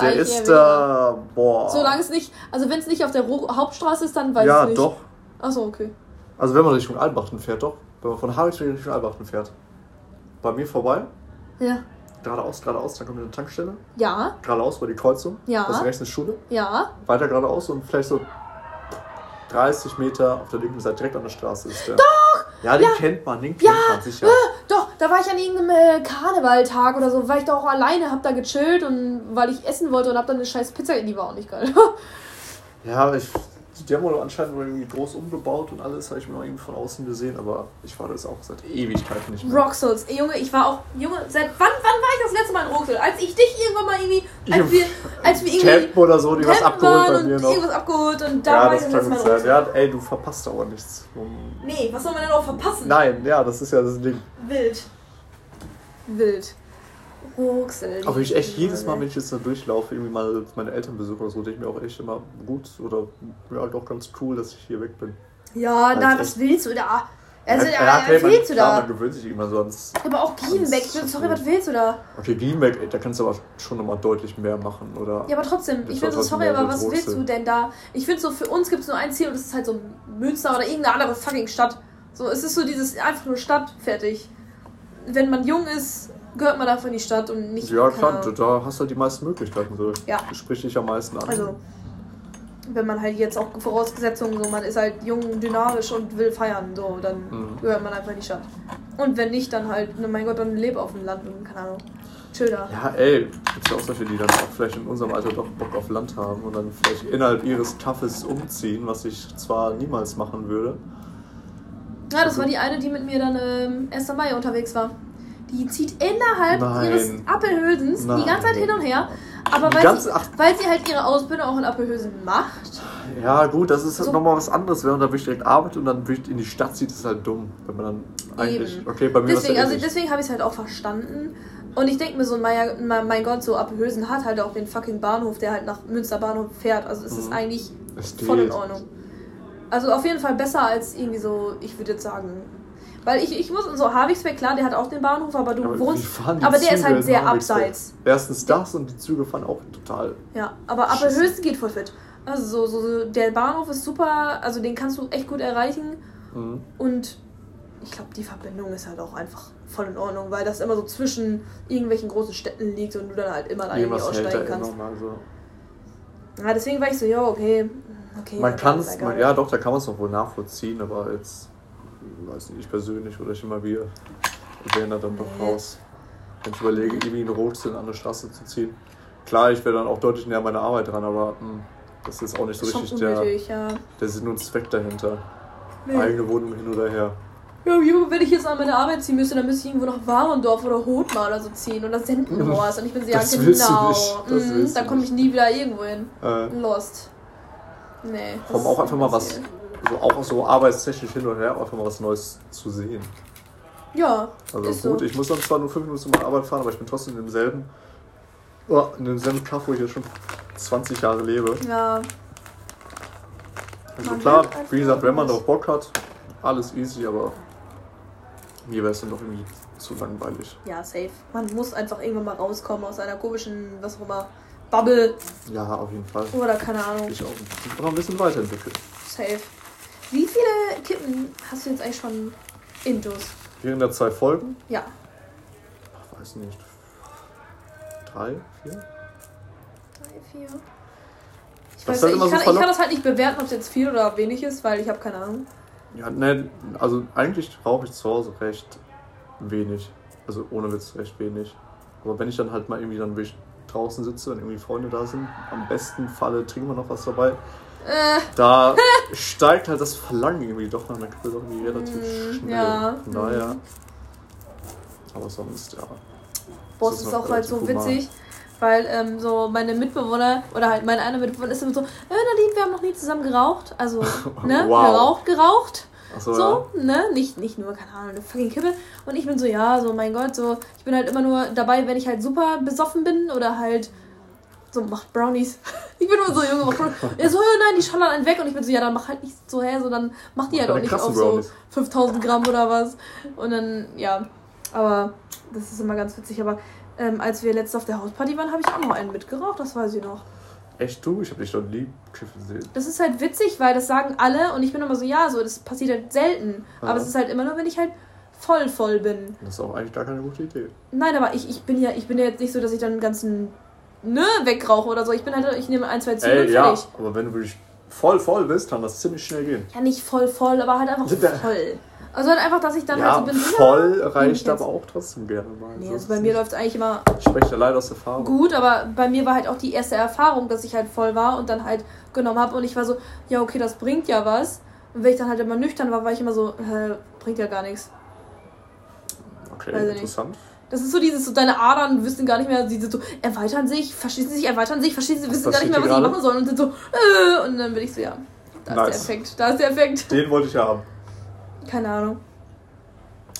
der eigentlich ist da, boah. Solange es nicht, also wenn es nicht auf der Ro Hauptstraße ist, dann weiß ja, ich nicht. doch. Achso, okay. Also wenn man Richtung Albachten fährt, doch. Wenn man von Harwich Richtung Albachten fährt. Bei mir vorbei, Ja. geradeaus, geradeaus, dann kommt eine Tankstelle. Ja, Geradeaus war die Kreuzung. Ja. Das ist rechts eine Schule. ja. Weiter geradeaus und vielleicht so 30 Meter auf der linken Seite direkt an der Straße ist der. Doch! Ja, den Ja. kennt man, den kennt Ja. man sicher. Doch, da war ich an irgendeinem äh, Karnevaltag oder so, war ich da auch alleine, hab da gechillt und weil ich essen wollte und hab dann eine scheiß Pizza in die war auch nicht geil. ja, ich die haben wohl anscheinend irgendwie groß umgebaut und alles, habe ich mir irgendwie von außen gesehen, aber ich war das auch seit Ewigkeiten nicht mehr. Roxels, ey Junge, ich war auch, Junge, seit wann, wann war ich das letzte Mal in Roxel? Als ich dich irgendwann mal irgendwie, als wir, als wir irgendwie... Camp oder so, die was abgeholt bei mir noch. irgendwas abgeholt und da ja, war ich das letzte Mal in Roxel. Ja, ey, du verpasst aber nichts. Nee, was soll man denn auch verpassen? Nein, ja, das ist ja das Ding. Wild. Wild. Ruxel. Aber ich echt jedes Mal, wenn ich jetzt da durchlaufe, irgendwie mal meine Eltern besuche oder so, denke ich mir auch echt immer gut oder ja, doch ganz cool, dass ich hier weg bin. Ja, also na, was willst du da? Also, ja, ja, was willst du da? man gewöhnt sich immer so ans. Aber auch Gienbeck, sorry, was willst du da? Okay, Gienbeck, da kannst du aber schon nochmal deutlich mehr machen, oder? Ja, aber trotzdem, ich bin so, sorry, aber was willst du denn da? Ich finde so, für uns gibt es nur ein Ziel und das ist halt so Münster oder irgendeine andere fucking Stadt. So, es ist so dieses einfach nur Stadt, fertig. Wenn man jung ist, gehört man dafür in die Stadt und nicht. Ja, klar, da hast du halt die meisten Möglichkeiten. So. Ja. Sprich dich am meisten an. Also, wenn man halt jetzt auch Voraussetzungen, so man ist halt jung, dynamisch und will feiern, so, dann mhm. gehört man einfach in die Stadt. Und wenn nicht, dann halt, ne, mein Gott, dann lebe auf dem Land und keine Ahnung. Chill da. Ja, ey, gibt ja auch solche, die dann auch vielleicht in unserem Alter doch Bock auf Land haben und dann vielleicht innerhalb ihres Tuffes umziehen, was ich zwar niemals machen würde. Ja, das also, war die eine, die mit mir dann ähm, 1. Mai unterwegs war. Die zieht innerhalb Nein. ihres Appelhösens Nein. die ganze Zeit hin und her. Aber weil sie, weil sie halt ihre Ausbildung auch in Appelhösen macht. Ja, gut, das ist halt so. nochmal was anderes. Wenn man da wirklich direkt arbeitet und dann wirklich in die Stadt zieht, ist es halt dumm. Wenn man dann eigentlich. Eben. Okay, bei mir Deswegen, also deswegen habe ich es halt auch verstanden. Und ich denke mir so, mein, mein Gott, so Appelhösen hat halt auch den fucking Bahnhof, der halt nach Münster Bahnhof fährt. Also es mhm. ist eigentlich es voll in Ordnung. Also auf jeden Fall besser als irgendwie so, ich würde jetzt sagen, weil ich, ich muss, so Havigsberg, klar, der hat auch den Bahnhof, aber du aber wohnst. Aber der ist halt sehr abseits. Erstens das und die Züge fahren auch total. Ja, aber Appelhöchst geht voll fit. Also so, so, der Bahnhof ist super, also den kannst du echt gut erreichen. Mhm. Und ich glaube, die Verbindung ist halt auch einfach voll in Ordnung, weil das immer so zwischen irgendwelchen großen Städten liegt und du dann halt immer da irgendwie aussteigen kannst. So. Ja, deswegen war ich so, ja, okay. okay man kann es, ja doch, da kann man es noch wohl nachvollziehen, aber jetzt weiß nicht, ich persönlich oder ich immer wir wären da dann doch raus. Wenn ich überlege, irgendwie in Rotsinn an der Straße zu ziehen. Klar, ich wäre dann auch deutlich näher an meiner Arbeit dran, aber mh, hm, das ist auch nicht so richtig unnötig, der, ja. der Sinn und Zweck dahinter. Nee. Eigene Wohnung hin oder her. Ja, wenn ich jetzt an meine Arbeit ziehen müsste, dann müsste ich irgendwo nach Warendorf oder Hothmar oder so ziehen und das Sendenhorst. Und ich bin ja, das genau. Mhm, da komme ich nie wieder irgendwo hin. Äh. Lost. Nee. Komm auch einfach mal was so auch so arbeitstechnisch hin und her einfach mal was Neues zu sehen. Ja. Also gut, so. ich muss dann zwar nur fünf Minuten zur Arbeit fahren, aber ich bin trotzdem in demselben, oh, in demselben Kaff, wo ich jetzt schon 20 Jahre lebe. Ja. Also man klar, wie gesagt, wenn man darauf Bock hat, alles easy, aber mir wäre es dann doch irgendwie zu langweilig. Ja, safe. Man muss einfach irgendwann mal rauskommen aus einer komischen, was auch immer, Bubble. Ja, auf jeden Fall. Oder keine Ahnung. Ich auch. Ich bin noch ein bisschen weiterentwickelt. Safe. Wie viele Kippen hast du jetzt eigentlich schon intus? Während der zwei Folgen? Ja. Ach, weiß nicht. Drei, vier? Drei, vier. Ich, weiß, halt ich, kann, so ich kann das halt nicht bewerten, ob es jetzt viel oder wenig ist, weil ich habe keine Ahnung. Ja, ne, also eigentlich rauche ich zu Hause recht wenig. Also ohne Witz recht wenig. Aber wenn ich dann halt mal irgendwie dann draußen sitze und irgendwie Freunde da sind, am besten Falle trinken wir noch was dabei. Äh. Da steigt halt das Verlangen irgendwie doch nach einer doch irgendwie relativ mm, schnell. Ja. Daher. Mhm. Aber sonst, ja. Boah, es ist, ist auch halt so witzig, weil ähm, so meine Mitbewohner oder halt mein einer Mitbewohner ist immer so, äh, Nadine, wir haben noch nie zusammen geraucht. Also, ne, wow. geraucht, geraucht. So, so ja. ne? Nicht, nicht nur, keine Ahnung, eine fucking Kippe. Und ich bin so, ja, so, mein Gott, so, ich bin halt immer nur dabei, wenn ich halt super besoffen bin oder halt so, macht Brownies. Ich bin nur so, Junge, mach Brownies. Er so, nein, die schallern einen weg. Und ich bin so, ja, dann mach halt nicht so, hä, so, dann mach die halt auch nicht auf so 5000 Gramm oder was. Und dann, ja. Aber das ist immer ganz witzig. Aber ähm, als wir letztes auf der Hausparty waren, habe ich auch noch einen mitgeraucht, das weiß ich noch. Echt du? Ich habe dich doch nie kiffen sehen. Das ist halt witzig, weil das sagen alle und ich bin immer so, ja, so, das passiert halt selten. Ja. Aber es ist halt immer nur, wenn ich halt voll voll bin. Das ist auch eigentlich gar keine gute Idee. Nein, aber ich, ich bin ja, ich bin ja jetzt nicht so, dass ich dann einen ganzen ne, wegrauche oder so. Ich bin halt, ich nehme ein, zwei Züge und ja, aber wenn du wirklich voll voll bist, kann das ziemlich schnell gehen. Ja, nicht voll voll, aber halt einfach voll. Also halt einfach, dass ich dann ja, halt so bin. voll ja, reicht aber auch trotzdem gerne mal. Nee, So also bei mir läuft es eigentlich immer Ich spreche da leider aus Erfahrung. gut, aber bei mir war halt auch die erste Erfahrung, dass ich halt voll war und dann halt genommen habe und ich war so, ja, okay, das bringt ja was. Und wenn ich dann halt immer nüchtern war, war ich immer so, äh, bringt ja gar nichts. Okay, Weiß ich nicht. Das ist so dieses, so deine Adern wissen gar nicht mehr, sie sind so, erweitern sich, verschließen sich, erweitern sich, verschließen, wissen gar nicht mehr, was sie machen sollen und sind so, äh, und dann bin ich so, ja, da Nice. ist der Effekt, da ist der Effekt. Den wollte ich ja haben. Keine Ahnung.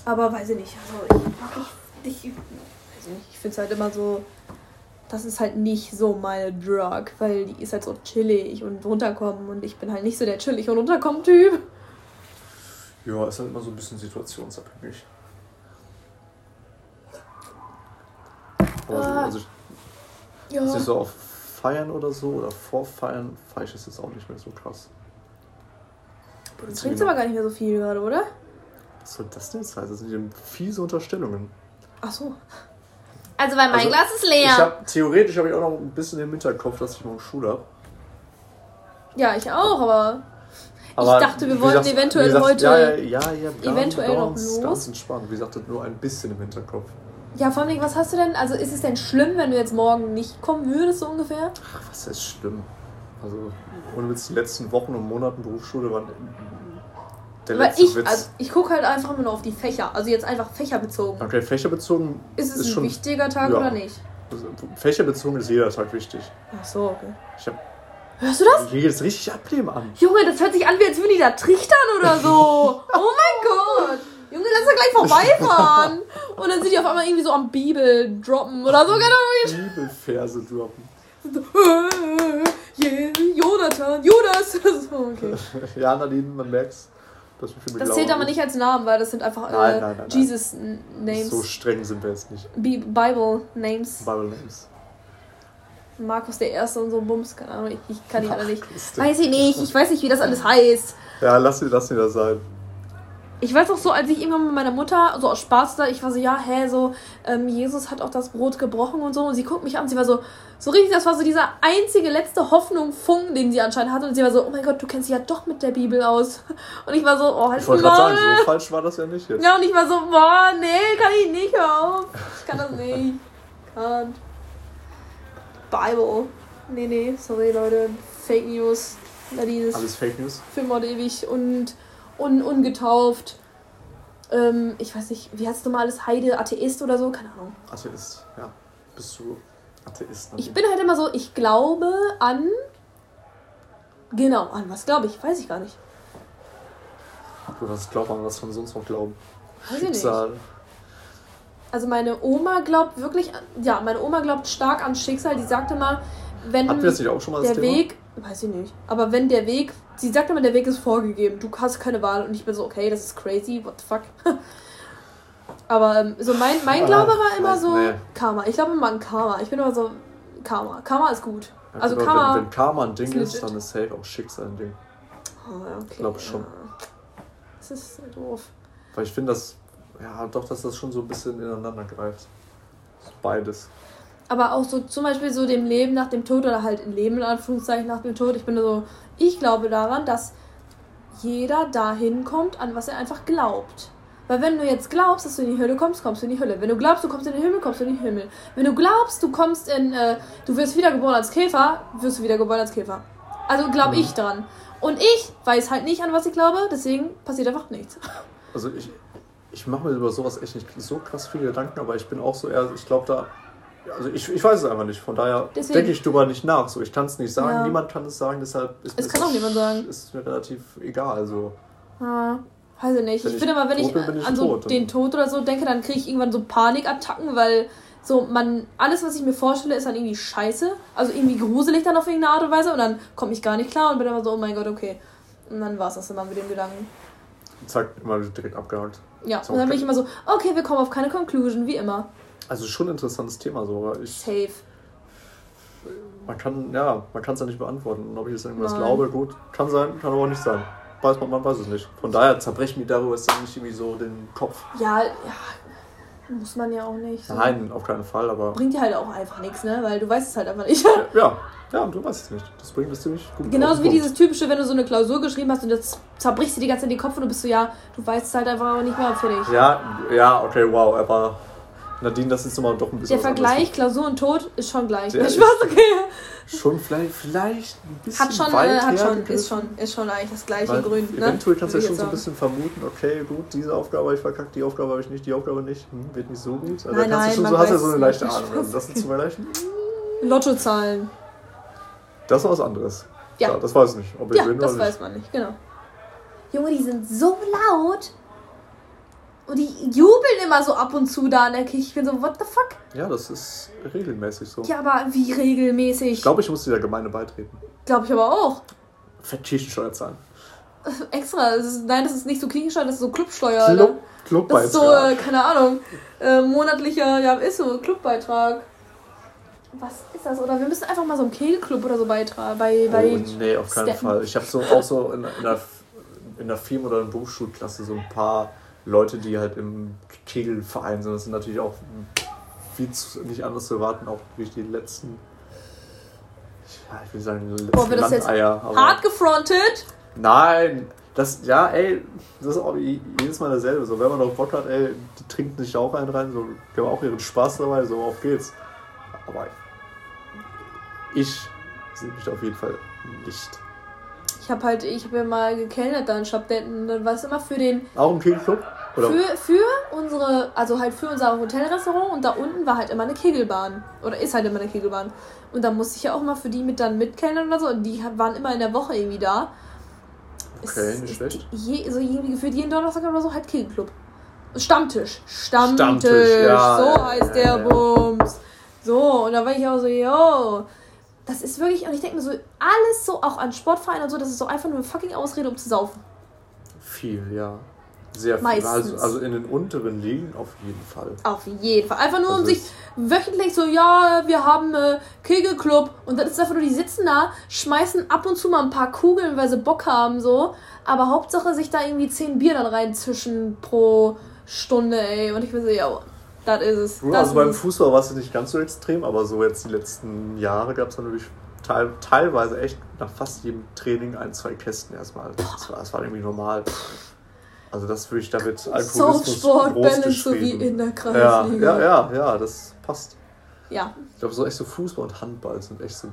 Aber weiß ich nicht, also ich, ich, ich, weiß nicht, ich finde es halt immer so, das ist halt nicht so meine Drug, weil die ist halt so chillig und runterkommen und ich bin halt nicht so der chillig und runterkommen Typ. Ja, ist halt immer so ein bisschen situationsabhängig. Aber so, Ah. also ich, Ja. also so auf Feiern oder so oder vor Feiern feiere ich das jetzt auch nicht mehr so krass. Du trinkst aber gar nicht mehr so viel gerade, oder? Was soll das denn jetzt heißen? Das sind fiese Unterstellungen. Ach so. Also, weil mein Also, Glas ist Ich leer. hab, theoretisch habe ich auch noch ein bisschen im Hinterkopf, dass ich morgen Schule habe. ja, ich auch, aber Aber dachte, wir wollten gesagt- eventuell gesagt, heute Ja, ja, ja, ja ganz, eventuell noch los. Ganz entspannt. Wie gesagt, nur ein bisschen im Hinterkopf. Ja, vor allem, was hast du denn? Also, ist es denn schlimm, wenn du jetzt morgen nicht kommen würdest, so ungefähr? Ach, was ist schlimm? Also, ohne Witz, die letzten Wochen und Monaten Berufsschule waren der Weil letzte ich, Witz. also, ich gucke halt einfach immer nur auf die Fächer. Also, jetzt einfach fächerbezogen. okay, fächerbezogen Ist es ist ein schon. wichtiger Tag ja. oder nicht? Also, fächerbezogen ist jeder Tag wichtig. Ach so, okay. Ich hab. Hörst du das? Hier geht es richtig ablehnen an. Junge, das hört sich an, wie als würden die da trichtern oder so. Oh mein Gott. Junge, lass da gleich vorbeifahren. Und dann sind die auf einmal irgendwie so am Bibel droppen oder so. Keine. Bibelverse droppen. Yeah, Jonathan, Judas. So, okay. Ja, Nadine, man merkt's. Dass wir viel Das glauben. zählt aber nicht als Namen, weil das sind einfach Nein, äh, nein, nein, nein. Jesus-Names. So streng sind wir jetzt nicht. Bi- Bible-Names. Bible Names. Markus der Erste und so Bums. Keine Ahnung, ich, ich kann die alle nicht. Weiß ich nicht. Ich weiß nicht, wie das alles heißt. Ja, lass sie, lass sie das sein. Ich weiß auch so, als ich irgendwann mit meiner Mutter so aus Spaß da, ich war so, ja, hä, so, ähm, Jesus hat auch das Brot gebrochen und so. Und sie guckt mich an, sie war so, so richtig, das war so dieser einzige letzte Hoffnung, Funken, den sie anscheinend hatte. Und sie war so, oh mein Gott, du kennst dich ja doch mit der Bibel aus. Und ich war so, oh, halt Ich wollte gerade sagen, so falsch war das ja nicht jetzt. Ja, und ich war so, boah, nee, kann ich nicht, hör auf. Ich kann das nicht. Can't. Bible. Nee, nee, sorry, Leute. Fake News. Nadine ist Alles Fake News. für Mod ewig und un, ungetauft. Ähm, ich weiß nicht, wie heißt du mal alles? Heide, Atheist oder so? Keine Ahnung. Atheist, ja. Bist du Atheist? Ich bin halt immer so, ich glaube an. Genau, an was glaube ich? Weiß ich gar nicht. Du was glaubt man, was von sonst noch glauben? Weiß ich nicht. Schicksal. Also meine Oma glaubt wirklich, an, ja, meine Oma glaubt stark an Schicksal. Die sagte mal, wenn Hatten wir das nicht auch schon mal der? Weg, weiß ich nicht, aber wenn der Weg, sie sagt immer, der Weg ist vorgegeben, du hast keine Wahl und ich bin so, okay, das ist crazy, what the fuck. aber ähm, so mein, mein Glaube war immer so nee. Karma. Ich glaube immer an Karma. Ich bin immer so, Karma. Karma ist gut. Ja, Also genau, Karma. Wenn, wenn Karma ein Ding ist ist, dann ist safe auch Schicksal ein Ding. Oh, ja, okay. glaub schon. Ja. Das ist sehr doof. Weil ich finde, dass, ja, doch, dass das schon so ein bisschen ineinander greift. Beides. Aber auch so zum Beispiel so dem Leben nach dem Tod oder halt Leben in Anführungszeichen nach dem Tod. Ich bin so, ich glaube daran, dass jeder dahin kommt, an was er einfach glaubt. Weil wenn du jetzt glaubst, dass du in die Hölle kommst, kommst du in die Hölle. Wenn du glaubst, du kommst in den Himmel, kommst du in den Himmel. Wenn du glaubst, du kommst in, äh, du wirst wiedergeboren als Käfer, wirst du wiedergeboren als Käfer. Also glaube ich dran. Und ich weiß halt nicht, an was ich glaube, deswegen passiert einfach nichts. Also ich, ich mache mir über sowas echt nicht so krass viele Gedanken, aber ich bin auch so eher, ich glaube da, also ich, ich weiß es einfach nicht, von daher Deswegen- denke ich drüber nicht nach. So, ich kann es nicht sagen, Ja. niemand kann es sagen, deshalb ist Es mir kann auch niemand sagen. Ist mir relativ egal. Also. Ja, weiß ich nicht. Wenn ich finde immer, wenn ich, bin, bin ich an so tot. den Tod oder so denke, dann kriege ich irgendwann so Panikattacken, weil so man, alles, was ich mir vorstelle, ist dann irgendwie scheiße. Also irgendwie gruselig dann auf irgendeine Art und Weise und dann komme ich gar nicht klar und bin immer so, oh mein Gott, okay. Und dann war es das immer mit dem Gedanken. Zack, immer direkt abgehakt. Ja, So, und dann bin ich immer so, okay, wir kommen auf keine Conclusion, wie immer. Also schon ein interessantes Thema so, aber ich, Safe. man kann, ja, man kann es ja nicht beantworten. Und ob ich jetzt irgendwas Nein. glaube, gut, kann sein, kann aber auch nicht sein. Weiß man, man weiß es nicht. Von daher zerbrechen die darüber jetzt nicht irgendwie so den Kopf. Ja, ja. Muss man ja auch nicht. So. Nein, auf keinen Fall, aber. Bringt dir halt auch einfach nichts, ne? Weil du weißt es halt einfach nicht. Ja, ja, und du weißt es nicht. Das bringt es ziemlich gut. Genauso wie dieses typische, wenn du so eine Klausur geschrieben hast und das zerbrichst dir die ganze Zeit den Kopf und du bist so, ja, du weißt es halt einfach aber nicht mehr fertig. Ja, ja, okay, wow, aber. Nadine, das ist nochmal doch ein bisschen. Der. Vergleich Klausur und Tod ist schon gleich. Der ist- Spaß, okay. Schon vielleicht, vielleicht ein bisschen. Hat schon, weit äh, hat schon, ist schon, ist schon eigentlich das gleiche Weil grün. Ne? Eventuell kannst du ja schon ich so ein bisschen vermuten, okay, gut, diese Aufgabe habe ich verkackt, die Aufgabe habe ich nicht, die Aufgabe nicht, hm, wird nicht so gut. Also Nein, kannst nein, du schon so, hast ja weiß so eine leichte. Ahnung. Also das sind zum Beispiel. Lottozahlen. das ist was anderes. Ja. das weiß ich nicht. Ob ich Ja, das weiß man nicht, genau. Junge, die sind so laut. Und die jubeln immer so ab und zu da in der Kirche. Ich bin so, what the fuck? Ja, das ist regelmäßig so. Ja, aber wie regelmäßig? Ich glaube, ich muss dieser Gemeinde beitreten. Glaube ich aber auch. Fett Kirchensteuer zahlen. Extra. Das ist, nein, das ist nicht so Kirchensteuer, das ist so Clubsteuer. Club, Club, das Clubbeitrag. ist so, äh, keine Ahnung, äh, monatlicher, ja, ist so, Clubbeitrag. Was ist das? Oder wir müssen einfach mal so einen Kegelclub oder so beitragen. Bei, bei oh, nee, auf keinen Steppen. Fall. Ich habe so auch so in, in, der, in der Film- oder in der Berufsschulklasse so ein paar Leute, die halt im Kegelverein sind. Das sind natürlich auch wie zu, nicht anders zu erwarten, auch durch die letzten, ja, ich will sagen, die letzten Boah, wird das jetzt hart gefrontet. Nein, das, ja, ey, das ist auch je- jedes Mal dasselbe. So, wenn man noch Bock hat, ey, die trinkt nicht auch einen rein, so, die haben auch ihren Spaß dabei, so, auf geht's. Aber ich sehe mich auf jeden Fall nicht. Ich habe halt, ich habe ja mal gekellnert da in Schabdetten. Dann war es immer für den, Auch im Kegelclub? Oder? für, für unsere, also halt für unser Hotelrestaurant und da unten war halt immer eine Kegelbahn. Oder ist halt immer eine Kegelbahn. Und da musste ich ja auch immer für die mit dann mitkellnern oder so. Und die waren immer in der Woche irgendwie da. Okay, Es- nicht schlecht. Je, so irgendwie gefühlt jeden Donnerstag oder so halt Kegelclub. Stammtisch. Stammtisch. Stammtisch, ja, so ja, heißt ja, der. Bums. So, und da war ich auch so, yo. Das ist wirklich, und ich denke mir so, alles so, auch an Sportvereinen und so, das ist so einfach nur eine fucking Ausrede, um zu saufen. Viel, ja. Sehr viel. Meistens. Also, also in den unteren Ligen auf jeden Fall. Auf jeden Fall. Einfach nur um Also sich wöchentlich so, ja, wir haben äh, Kegelclub und dann ist einfach nur, die sitzen da, schmeißen ab und zu mal ein paar Kugeln, weil sie Bock haben, so. Aber Hauptsache sich da irgendwie 10 Bier dann reinzischen pro Stunde, ey. Und ich bin so, ja, das ist es. Also beim es. Fußball war es nicht ganz so extrem, aber so jetzt die letzten Jahre gab es natürlich teil, teilweise echt nach fast jedem Training ein, zwei Kästen erstmal. Das war, das war irgendwie normal. Also das würde ich damit Alkoholismus Softsport, Balance großgeschrieben. sowie in der ja, Kreisliga. ja, ja, ja, das passt. ja. Ich glaube, so echt so Fußball und Handball sind echt so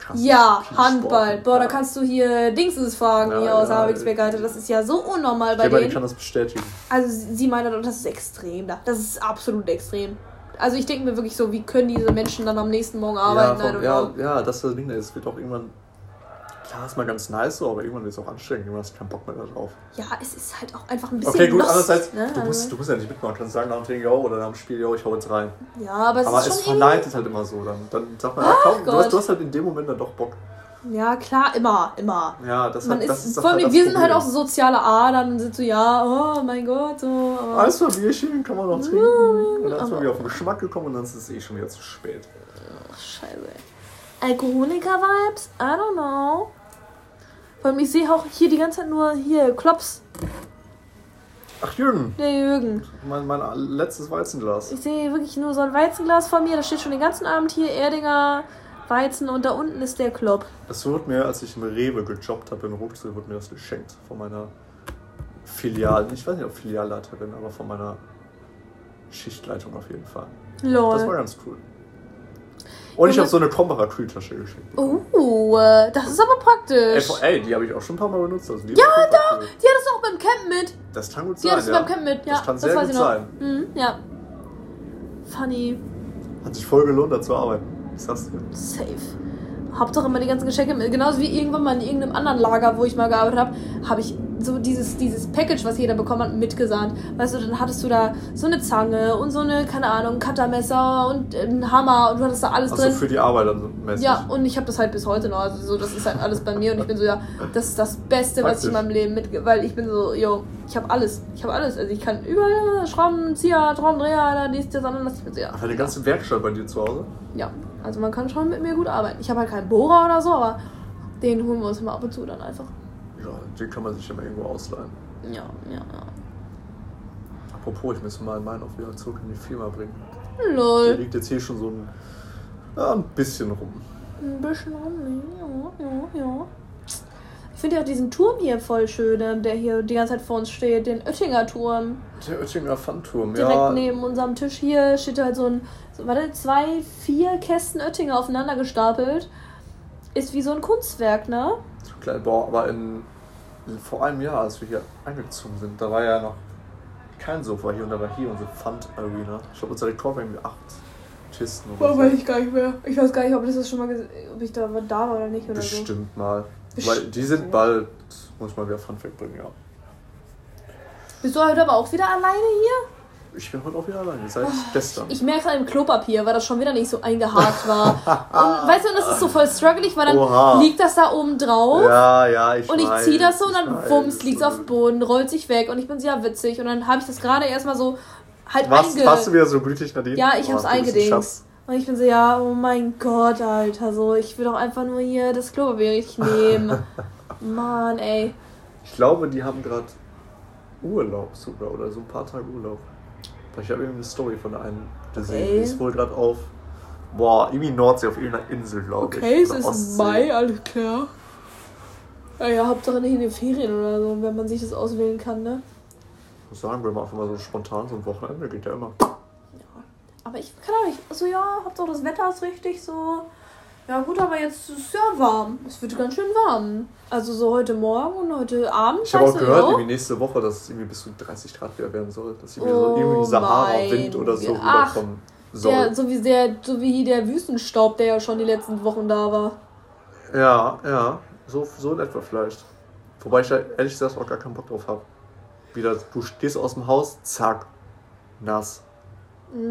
krass. Ja. Handball. Boah, da Ja. kannst du hier Dingsens fragen, Ja, hier aus ja, Habigsberg, Alter. Das ist ja so unnormal bei denen. kann das bestätigen. Also sie meinen, doch, das ist extrem da. Das ist absolut extrem. Also ich denke mir wirklich so, wie können diese Menschen dann am nächsten Morgen Ja, arbeiten? I vom, ja, ja, das ist das Ding. Es wird auch irgendwann. Klar, ist mal ganz nice so, aber irgendwann wird es auch anstrengend. Irgendwann hast du keinen Bock mehr darauf. Ja, es ist halt auch einfach ein bisschen Okay, gut, lost, andererseits, ne? du, Also- musst, du musst ja nicht mitmachen. Du kannst sagen nach dem Training, yo, oder nach dem Spiel, yo, ich hau jetzt rein. ja, aber es Aber ist es schon irgendwie... verleitet halt immer so. Dann, dann sagt man, ja, komm, du hast, du hast halt in dem Moment dann doch Bock. Ja, klar, immer, immer. Ja, das, Man hat, das ist, ist vor allem, das wir sind halt auch so soziale Adern und sind so, ja, oh mein Gott, so. Aber Alles mal Bierchen kann man noch trinken. Und dann ist man wieder auf den Geschmack gekommen und dann ist es eh schon wieder zu spät. Scheiße. Alkoholiker-Vibes? I don't know. Vor allem, ich sehe auch hier die ganze Zeit nur hier Klops, Ach, Jürgen, der Jürgen. mein, mein letztes Weizenglas. Ich sehe wirklich nur so ein Weizenglas vor mir. Da steht schon den ganzen Abend hier Erdinger Weizen und da unten ist der Klopp. Das wurde mir, als ich im Rewe gejobbt habe in Rucksack, wurde mir das geschenkt von meiner Filial, ich weiß nicht, ob Filialleiterin, aber von meiner Schichtleitung auf jeden Fall. Das war Lol. ganz cool. Und ich habe so eine Krombacher Kühltasche geschenkt. Oh, das ist aber praktisch. ey, die habe ich auch schon ein paar Mal benutzt. Also die Ja, cool. Die hattest du auch beim Camp mit. Das kann gut Die sein. hattest du ja. beim Camp mit. Ja, das kann sehr weiß gut ich noch. sein. Mhm, ja. Funny. Hat sich voll gelohnt, da zu arbeiten. Ich sag's dir. Safe. Hauptsache immer die ganzen Geschenke mit. Genauso wie irgendwann mal in irgendeinem anderen Lager, wo ich mal gearbeitet habe, habe ich so dieses, dieses Package, was jeder bekommen hat, mitgesandt. Weißt du, dann hattest du da so eine Zange und so eine, keine Ahnung, ein Cuttermesser und ein Hammer und du hattest da alles Achso, drin. für die Arbeit so mäßig. Ja, und ich habe das halt bis heute noch. Also so, das ist halt alles bei mir und ich bin so, ja, das ist das Beste, was ich in Praktisch. meinem Leben mit, weil ich bin so, yo, ich habe alles, ich habe alles. Also ich kann überall Schraubenzieher, Schraubendreher, da dies, das, andere, das. Ich bin so, ja, Ach, eine ganze Werkstatt bei dir zu Hause? ja. Also man kann schon mit mir gut arbeiten. Ich habe halt keinen Bohrer oder so, aber den holen wir uns immer ab und zu dann einfach. Den kann man sich immer irgendwo ausleihen. Ja, ja, ja. Apropos, ich müsste mal meinen auch wieder zurück in die Firma bringen. Der Lol. liegt jetzt hier schon so ein, ja, ein bisschen rum. Ein bisschen rum, ja, ja, ja. Ich finde ja auch diesen Turm hier voll schön, ähm, der hier die ganze Zeit vor uns steht, den Oettinger Turm. Der Oettinger Pfandturm, Direkt ja. neben unserem Tisch hier steht halt so ein, so, warte, zwei, vier Kästen Oettinger aufeinander gestapelt. Ist wie so ein Kunstwerk, ne? So klein, boah, aber in, vor einem Jahr, als wir hier eingezogen sind, da war ja noch kein Sofa hier und da war hier unsere Pfand-Arena. Ich glaube, unser Rekord war irgendwie acht Kisten oder Oh, so. weiß ich gar nicht mehr. Ich weiß gar nicht, ob ich das schon mal ob ich da, da war oder nicht oder so. Bestimmt mal. Best- Weil die sind bald, muss ich mal wieder Pfand wegbringen, ja. Bist du heute aber auch wieder alleine hier? Ich bin heute auch wieder alleine, seit gestern. Ah, Ich merke an dem Klopapier, weil das schon wieder nicht so eingehakt war. Und weißt du, und das ist so voll struggelig, weil dann Oha. liegt das da oben drauf. ja, ja, ich Und ich weiß, ziehe das so und dann weiß. wumms, liegt's auf dem Boden, rollt sich weg und ich bin sehr witzig. Und dann habe ich das gerade erstmal so halt einge... warst du wieder so gütig, Nadine? Ja, ich Oh, hab's du bist ein eingedingst. Schatz. Und ich bin so, ja, oh mein Gott, Alter, so, ich will doch einfach nur hier das Klopapier richtig nehmen. Mann, ey. Ich glaube, die haben gerade Urlaub sogar oder so ein paar Tage Urlaub. Ich habe irgendwie eine Story von einem gesehen. Okay. Die ist wohl gerade auf, boah, irgendwie Nordsee, auf irgendeiner Insel, glaube ich. Okay, es ist. Mai, alles klar. Naja, Hauptsache nicht in den Ferien oder so, wenn man sich das auswählen kann, ne? Ich muss sagen, wenn man einfach mal so spontan so ein Wochenende geht, ja immer. Aber ich kann auch nicht. Also ja, Hauptsache das Wetter ist richtig so. Ja gut, aber jetzt ist es ja warm. Es wird ganz schön warm. Also so heute Morgen und heute Abend. Ich habe auch gehört, ja. irgendwie nächste Woche, dass es irgendwie bis zu 30 Grad wieder werden soll. Dass irgendwie Oh so irgendwie Sahara-Wind oder so Ach, rüberkommen soll. Der, so, wie der, so wie der Wüstenstaub, der ja schon die letzten Wochen da war. Ja, ja, so, so in etwa vielleicht. Wobei ich da ehrlich gesagt auch gar keinen Bock drauf habe. Wieder, du stehst aus dem Haus, zack, nass.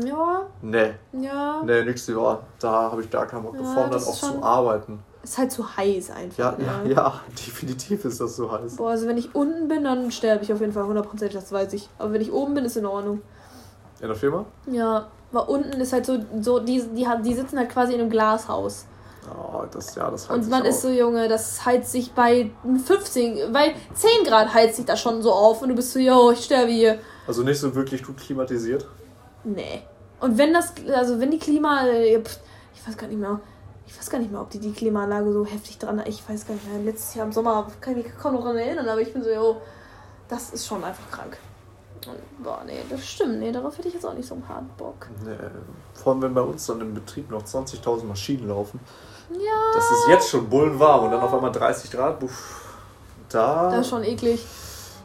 Ja, Nee, ja. nee, nix Jahr. Da habe ich gar keinen Bock. Ja, allem dann auch zu arbeiten. Ist halt zu heiß einfach. Ja, ne? ja, ja, definitiv ist das so heiß. Boah, also wenn ich unten bin, dann sterbe ich auf jeden Fall hundertprozentig, das weiß ich. Aber wenn ich oben bin, ist in Ordnung. In der Firma? Ja, weil unten ist halt so, so die, die, die sitzen halt quasi in einem Glashaus. Oh, das, ja, das heißt Und man sich ist so. Junge, das heizt sich bei 15, bei 10 Grad heizt sich das schon so auf und du bist so, yo, ich sterbe hier. Also nicht so wirklich gut klimatisiert. Nee. Und wenn das, also wenn die Klima, äh, ich weiß gar nicht mehr, ich weiß gar nicht mehr, ob die die Klimaanlage so heftig dran, ich weiß gar nicht mehr, letztes Jahr im Sommer kann ich mich kaum noch daran erinnern, aber ich bin so, yo, das ist schon einfach krank. Und, boah, nee, das stimmt, nee, darauf hätte ich jetzt auch nicht so einen harten Bock. Nee. Vor allem, wenn bei uns dann im Betrieb noch 20.000 Maschinen laufen. Ja, Das ist jetzt schon bullenwarm und dann auf einmal 30 Grad. Buff. Da. das ist schon eklig.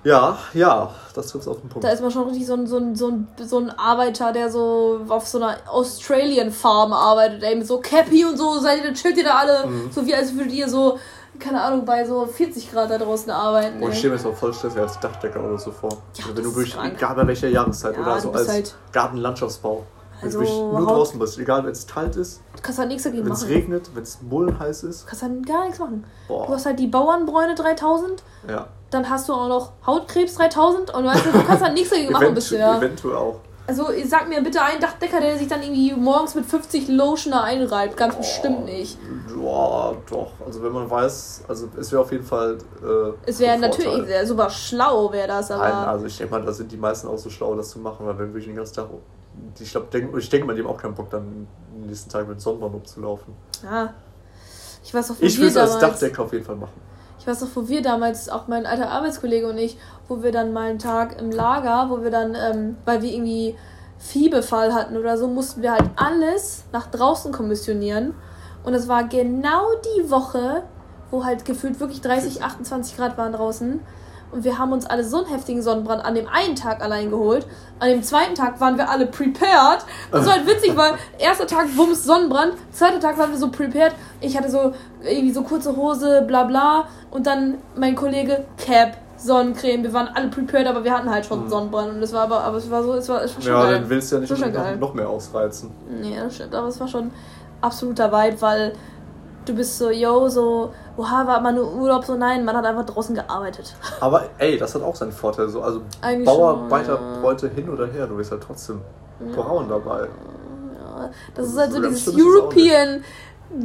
Ja, ja, das trifft auf den Punkt. Da ist man schon richtig so ein, so ein, so ein, so ein Arbeiter, der so auf so einer Australian Farm arbeitet, ey, mit so Cappy und so, seid ihr, chillt ihr da alle, Mhm. so wie als würdet ihr so, keine Ahnung, bei so 40 Grad da draußen arbeiten. Und ich stelle mir das auch voll stressig als Dachdecker oder so vor. Ja, wenn das du wirklich, egal bei welcher Jahreszeit Ja, oder du so als halt- Gartenlandschaftsbau. Wenn Also du wirklich nur draußen bist, egal wenn es kalt ist, Du kannst halt nichts dagegen wenn es machen. regnet, wenn es bullenheiß ist. Du kannst halt gar nichts machen. Du Boah, hast halt die Bauernbräune 3000, ja. Dann hast du auch noch Hautkrebs 3000 und weißt du, du kannst halt nichts dagegen machen, Eventu ja. Eventuell auch. Also sag mir bitte einen Dachdecker, der sich dann irgendwie morgens mit 50 Lotioner einreibt. Ganz Oh. bestimmt nicht. Boah, doch. Also wenn man weiß, also es wäre auf jeden Fall. Äh, Es wäre natürlich sehr super schlau, wäre das, aber. Nein, also ich denke mal, da sind die meisten auch so schlau, das zu machen, weil wenn wirklich den ganzen Tag. Ich glaube, denk, ich denke mal, die haben auch keinen Bock, dann den nächsten Tag mit Sonnenbrand rumzulaufen. Ja. Ich weiß noch, wo Ich wir würde es als. Dachdecker auf jeden Fall machen. Ich weiß noch, wo wir damals, auch mein alter Arbeitskollege und ich, wo wir dann mal einen Tag im Lager, wo wir dann, ähm, weil wir irgendwie Viehbefall hatten oder so, mussten wir halt alles nach draußen kommissionieren. Und es war genau die Woche, wo halt gefühlt wirklich 30, 28 Grad waren draußen. Und wir haben uns alle so einen heftigen Sonnenbrand an dem einen Tag allein geholt. An dem zweiten Tag waren wir alle prepared. Das war halt witzig, weil erster Tag Wumms Sonnenbrand, zweiter Tag waren wir so prepared. Ich hatte so irgendwie so kurze Hose, bla bla. Und dann mein Kollege Cap, Sonnencreme. Wir waren alle prepared, aber wir hatten halt schon Mhm. Sonnenbrand. Und es war aber, aber es war so, es war, es war schon Ja, geil. dann willst du ja nicht noch, noch mehr ausreizen. Nee, das stimmt, aber es war schon absoluter Vibe, weil du bist so, yo, so, oha, war man nur Urlaub, so nein, man hat einfach draußen gearbeitet. Aber ey, das hat auch seinen Vorteil. So. Also Eigentlich Bauarbeiter ja. heute hin oder her, du bist halt trotzdem braun dabei. Ja, das Also ist halt so dieses European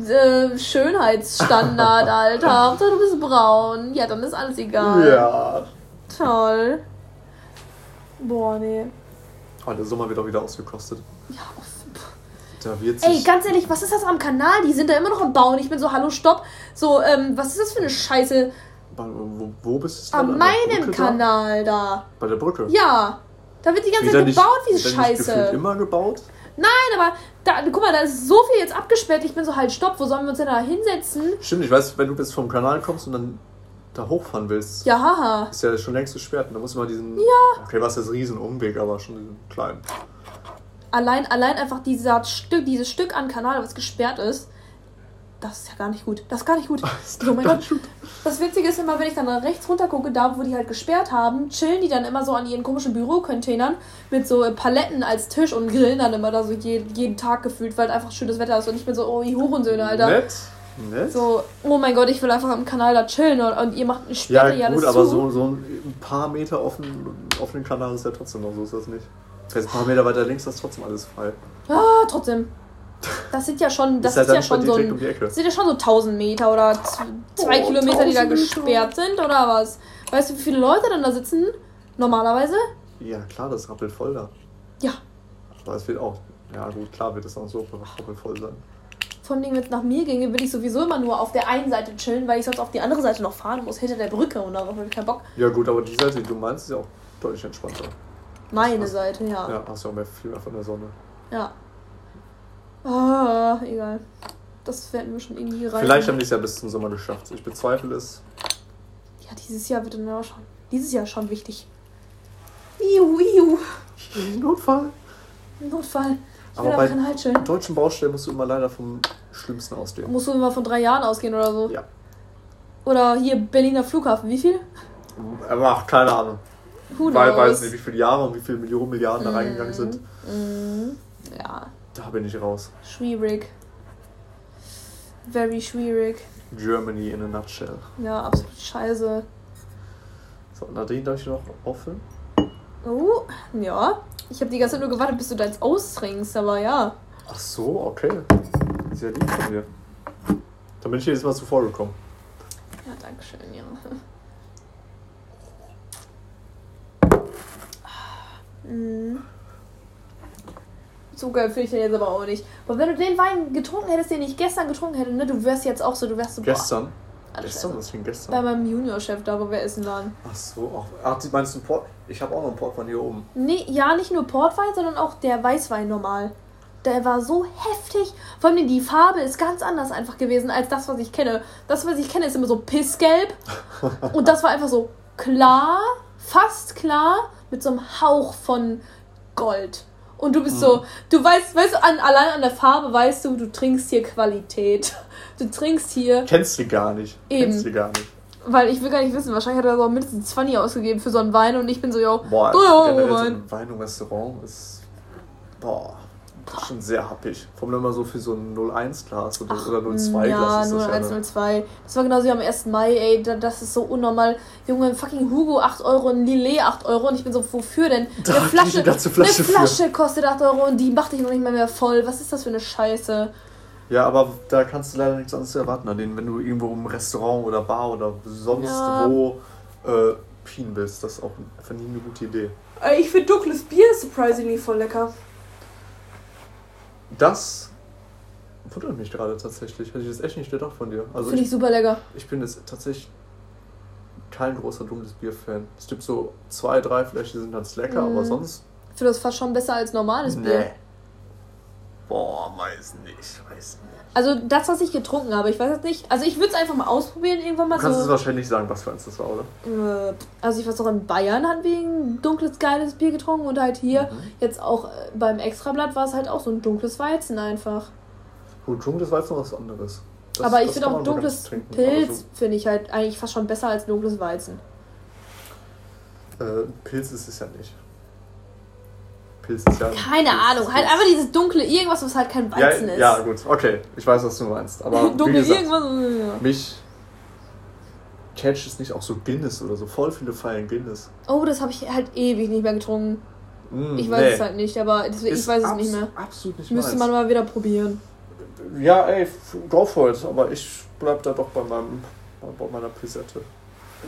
äh, Schönheitsstandard, Alter. Hauptsache du bist braun. Ja, dann ist alles egal. Ja. Toll. Boah, nee. Oh, der Sommer wird auch wieder ausgekostet. Ja, auf, Da wird sich. Ey, ganz ehrlich, was ist das am Kanal? Die sind da immer noch am Bauen. Ich bin so, hallo, stopp. So, ähm, was ist das für eine Scheiße? wo, wo bist du? An meinem Brücke da? Kanal da. Bei der Brücke. Ja. Da wird die ganze Zeit nicht- gebaut, nicht Scheiße. gefühlt immer gebaut? Nein, aber da, guck mal, da ist so viel jetzt abgesperrt. Ich bin so, halt, stopp, wo sollen wir uns denn da hinsetzen? Stimmt, ich weiß, wenn du bis vom Kanal kommst und dann da hochfahren willst, Ja, haha. ist ja schon längst gesperrt. Und da muss man diesen. Ja. Okay, was ist riesen Umweg, aber schon diesen kleinen. Allein, allein einfach dieser Stück, dieses Stück an Kanal, was gesperrt ist, das ist ja gar nicht gut. Das ist gar nicht gut. Oh mein Gott. Das Witzige ist immer, wenn ich dann rechts runter gucke, da wo die halt gesperrt haben, chillen die dann immer so an ihren komischen Bürocontainern mit so Paletten als Tisch und grillen dann immer da so jeden, jeden Tag gefühlt, weil einfach schönes Wetter ist und ich bin so, oh, ihr Hurensöhne, Alter. Nett. Nett. So, oh mein Gott, ich will einfach am Kanal da chillen und, und ihr macht eine ja, Sperre ja gut, alles aber zu. so, so ein paar Meter offen, offenen Kanal ist ja trotzdem noch so, ist das nicht. Das heißt, ein paar Meter weiter links ist trotzdem alles frei. Ah, trotzdem. Das sind ja schon, das Ist ja ist ja schon so ein, um das sind ja schon so 1000 Meter oder zwei Oh, Kilometer, die da 1000 Meter. gesperrt sind oder was? Weißt du, wie viele Leute dann da sitzen? Normalerweise? Ja, klar, das rappelt voll da. Ja. Aber es wird auch. Ja, gut, klar wird es auch so rappelt voll sein. Vor allem, wenn es nach mir ginge, würde ich sowieso immer nur auf der einen Seite chillen, weil ich sonst auf die andere Seite noch fahren muss, hinter der Brücke und darauf habe ich keinen Bock. Ja, gut, aber die Seite, die du meinst, ist ja auch deutlich entspannter. Meine Was? Seite, ja. Ja, hast ja auch mehr, viel mehr von der Sonne. Ja. Ah, egal. Das werden wir schon irgendwie rein. Vielleicht haben die es ja bis zum Sommer geschafft. Ich bezweifle es. Ja, dieses Jahr wird dann auch schon. Dieses Jahr schon wichtig. Iu, iu. Notfall. Notfall. Ich Aber bei- deutschen Baustellen musst du immer leider vom Schlimmsten ausgehen. Musst du immer von drei Jahren ausgehen oder so? Ja. Oder hier Berliner Flughafen. Wie viel? Ach, keine Ahnung. Who Weil weiß knows? nicht, wie viele Jahre und wie viele Millionen Milliarden da Mhm. reingegangen sind. Mhm. Ja, Da bin ich raus. schwierig. Very schwierig. Germany in a nutshell. Ja, absolut scheiße. So, Nadine, darf ich noch auffüllen? Oh, ja. Ich habe die ganze Zeit nur gewartet, bis du deins austrinkst, aber ja. Ach so, okay. Sehr lieb von dir. Dann bin ich jedes Mal zuvor gekommen. Ja, danke schön, ja. Mhm. So geil finde ich den jetzt aber auch nicht. Aber wenn du den Wein getrunken hättest, den ich gestern getrunken hätte, ne, du wärst jetzt auch so, du wärst so, boah, Gestern? alles Gestern? scheiße. Was für ein Bei gestern? meinem Juniorchef da, wo wir essen waren. Ach so, auch. Ach, meinst du Port? Ich habe auch noch einen Portwein hier oben. Nee, ja, nicht nur Portwein, sondern auch der Weißwein normal. Der war so heftig. Vor allem die Farbe ist ganz anders einfach gewesen als das, was ich kenne. Das, was ich kenne, ist immer so pissgelb. Und das war einfach so klar, fast klar, mit so einem Hauch von Gold. Und du bist so, du weißt, weißt du, an, allein an der Farbe weißt du, du trinkst hier Qualität. Du trinkst hier, Kennst du gar nicht. Eben. Kennst du gar nicht. weil ich will gar nicht wissen, wahrscheinlich hat er so mindestens 20 ausgegeben für so einen Wein und ich bin so, ja, Boah, so Wein. ein Wein im Restaurant ist. Boah. Das schon sehr happig. Vor allem immer so für so ein 01-Glas oder, oder 02-Glas Ja, ist das ja. ne? 0102. Das war genauso wie am 1. Mai, ey. da- Das ist so unnormal. Junge, fucking Hugo 8 Euro, ein Lillet 8 Euro. Und ich bin so, wofür denn? Da eine Flasche, eine Flasche eine Flasche kostet 8 Euro und die macht dich noch nicht mal mehr voll. Was ist das für eine Scheiße? Ja, aber da kannst du leider nichts anderes erwarten, an denen, wenn du irgendwo im Restaurant oder Bar oder sonst Ja. wo äh, pien willst. Das ist auch einfach nie eine gute Idee. Ich finde dunkles Bier surprisingly voll lecker. Das wundert mich gerade tatsächlich. Hätte ich das echt nicht gedacht von dir. Also Finde ich ich, super lecker. ich bin jetzt tatsächlich kein großer dunkles Bier-Fan. Es gibt so zwei, drei Flächen, die sind ganz lecker, Mhm. aber sonst. Ich finde das fast schon besser als normales Bier. Boah, weiß nicht, weiß nicht. Also das, was ich getrunken habe, ich weiß jetzt nicht. Also ich würde es einfach mal ausprobieren irgendwann mal Du kannst es so. wahrscheinlich sagen, was für eins das war, oder? Äh, Also ich weiß auch in Bayern hatten wir ein dunkles, geiles Bier getrunken und halt hier, Mhm. jetzt auch äh, beim Extrablatt war es halt auch so ein dunkles Weizen einfach. Gut, dunkles war noch was anderes. Das- aber ich das finde kann auch man so dunkles trinken, Pilz, aber finde ich halt eigentlich fast schon besser als dunkles Weizen. So, äh, Pilz ist es ja nicht. Pilz ist ja. Keine Pilz Ahnung, ist halt Pilz. einfach dieses dunkle irgendwas, was halt kein ja, Weizen ist. ja, gut, okay. Ich weiß, was du meinst. Aber Dunkel gesagt, irgendwas. Ja. mich catcht es nicht auch so Guinness oder so. Voll viele feiern Guinness. Oh, das habe ich halt ewig nicht mehr getrunken. Mm, Ich weiß nee. es halt nicht, aber deswegen, ich weiß es nicht mehr. Absolut nicht Müsste meins. man mal wieder probieren. Ja, ey, go for it. Aber ich bleib da doch bei meinem bei meiner Pisette.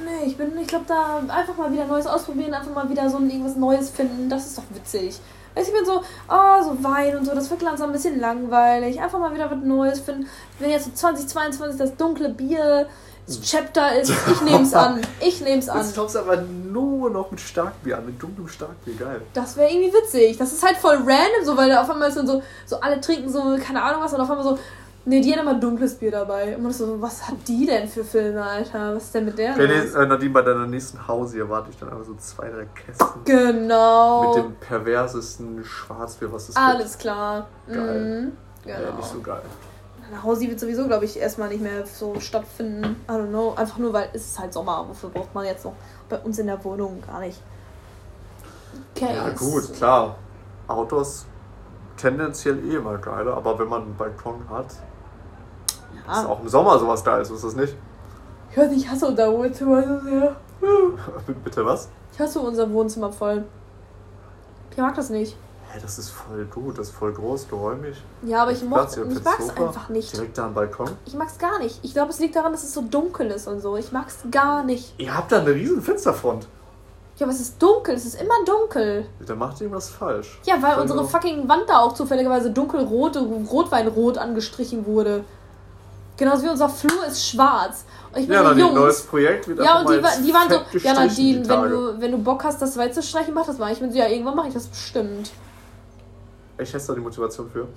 Nee, ich bin, ich glaube, da einfach mal wieder Neues ausprobieren, einfach mal wieder so ein irgendwas Neues finden, das ist doch witzig. Also ich bin so, oh, so Wein und so, das wird langsam ein bisschen langweilig. Einfach mal wieder was Neues finden. Wenn jetzt so 2022 das dunkle Bier das Chapter ist, ich nehm's an. Ich nehm's an. Jetzt kommst du aber nur noch mit Starkbier an, mit dunklem Starkbier, geil. Das wäre irgendwie witzig. Das ist halt voll random, so, weil auf einmal ist dann so, so alle trinken so, keine Ahnung was, und auf einmal so, nee, die hat immer dunkles Bier dabei. Und man ist so, was hat die denn für Filme, Alter? Was ist denn mit der? Los? nee, äh, Nadine, bei deiner nächsten Hause erwarte ich dann einfach so zwei, drei Kästen. Genau. Mit dem perversesten Schwarzbier, was es Alles klar. Geil. Mhm. gibt. Genau. Ja, nicht so geil. Nach Hause wird sowieso, glaube ich, erstmal nicht mehr so stattfinden. I don't know. Einfach nur, weil es ist halt Sommer. Wofür braucht man jetzt noch bei uns in der Wohnung gar nicht? Okay. Ja, gut, klar. Autos tendenziell eh immer geiler, aber wenn man einen Balkon hat, ist Ja. auch im Sommer sowas Geiles, ist das nicht? Ich weiß, ich hasse unser Wohnzimmer so sehr. Bitte was? Ich hasse unser Wohnzimmer voll. Ich mag das nicht. Hä, das ist voll gut, das ist voll groß, geräumig. Ja, aber ich, moch, Platz hier ich mag's Sofa, einfach nicht. Direkt da am Balkon. Ich mag's gar nicht. Ich glaube, es liegt daran, dass es so dunkel ist und so. Ich mag's gar nicht. Ihr habt da eine riesen Fensterfront. Ja, aber es ist dunkel. Es ist immer dunkel. Da macht irgendwas falsch. Ja, weil unsere fucking Wand da auch zufälligerweise dunkelrot, Rotweinrot angestrichen wurde. Genauso wie unser Flur ist schwarz. Und ich bin Ja, so, Nadine, Jungs. neues Projekt wird Ja, und die, die waren so, ja, Nadine, die wenn du, wenn du Bock hast, das weiß zu streichen, mach das mal. Ich bin so, ja, irgendwann mache ich das bestimmt. Ich hätte da die Motivation für.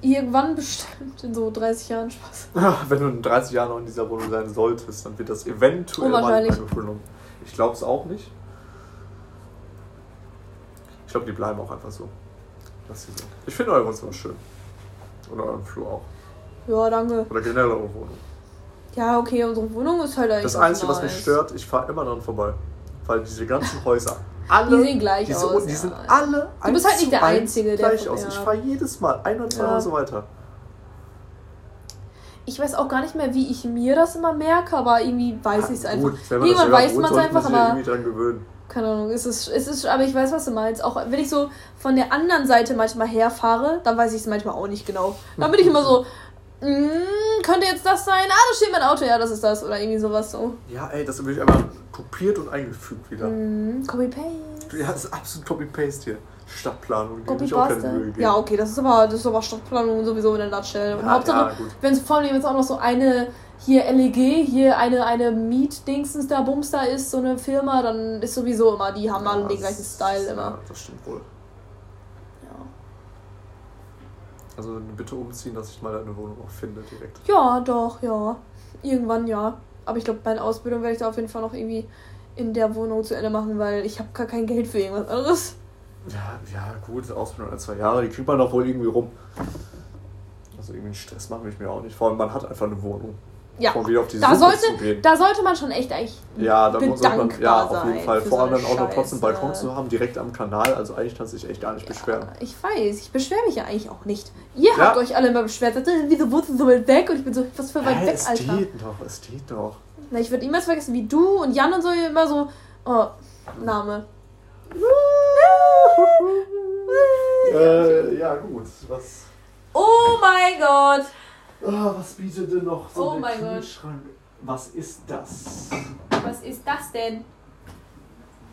Irgendwann bestimmt, in so 30 Jahren Spaß. Wenn du in 30 Jahren noch in dieser Wohnung sein solltest, dann wird das eventuell mal. Angriff genommen. Ich glaube es auch nicht. Ich glaube, die bleiben auch einfach so. Ich finde eure Wohnzimmer schön. Oder euren Flur auch. Ja, danke. Oder generell eure Wohnung. Ja, okay, unsere Wohnung ist halt eigentlich. Das Einzige, was mich stört, ich fahre immer dran vorbei. Weil diese ganzen Häuser, alle. Die sehen gleich diese, aus, Die ja. sind alle. Du bist halt nicht der Einzige, der gleich von- aus. ja. Ich fahre jedes Mal ein oder zwei Ja. Häuser weiter. Ich weiß auch gar nicht mehr, wie ich mir das immer merke, aber irgendwie weiß ich es einfach. Irgendwann weiß man es einfach, aber irgendwie dran gewöhnen. keine Ahnung, es ist, es ist, aber ich weiß, was du meinst. Auch wenn ich so von der anderen Seite manchmal herfahre, dann weiß ich es manchmal auch nicht genau. Dann bin ich immer so, mm, könnte jetzt das sein? Ah, da steht mein Auto, ja, das ist das. Oder irgendwie sowas so. Ja, ey, das wird einfach kopiert und eingefügt wieder. Mm, Copy-Paste. Ja, das ist absolut Copy-Paste hier. Stadtplanung, die ich auch keine Mühe. Ja, okay, das ist aber, das ist aber Stadtplanung sowieso in der Nutshell. Und Ja, Hauptsache, ja, wenn es vor allem jetzt auch noch so eine hier LEG, hier eine, eine Miet-Dingsens da, Bums da ist, so eine Firma, dann ist sowieso immer, die haben alle Ja, den gleichen Style Ja, immer. das stimmt wohl. Ja. Also bitte umziehen, dass ich mal eine Wohnung auch finde direkt. ja, doch, ja. Irgendwann ja. Aber ich glaube, meine Ausbildung werde ich da auf jeden Fall noch irgendwie in der Wohnung zu Ende machen, weil ich habe gar kein Geld für irgendwas anderes. Ja, ja, gut, Ausbildung ein, zwei Jahre, die kriegt man doch wohl irgendwie rum. Also irgendwie einen Stress machen will ich mir auch nicht. Vor allem, man hat einfach eine Wohnung. Ja, Um wieder auf die da Suche sollte, zu gehen. da sollte man schon echt eigentlich Ja, da muss man, ja, auf jeden Fall. Vor allem so dann auch noch trotzdem Balkon zu haben, direkt am Kanal. Also eigentlich kannst du dich echt gar nicht beschweren. Ja, ich weiß, ich beschwere mich ja eigentlich auch nicht. Ihr Ja. habt euch alle immer beschwert, sagt, äh, wieso wohnst du so weit weg? Und ich bin so, was für weit Hä, weg, es Alter. geht doch, es geht doch. Na, ich würde niemals vergessen, wie du und Jan und so immer so, oh, Name. Äh, ja, gut. Was, Oh mein Gott! Ah, was bietet denn noch so Oh der mein Gott. Kühlschrank? Was ist das? Was ist das denn?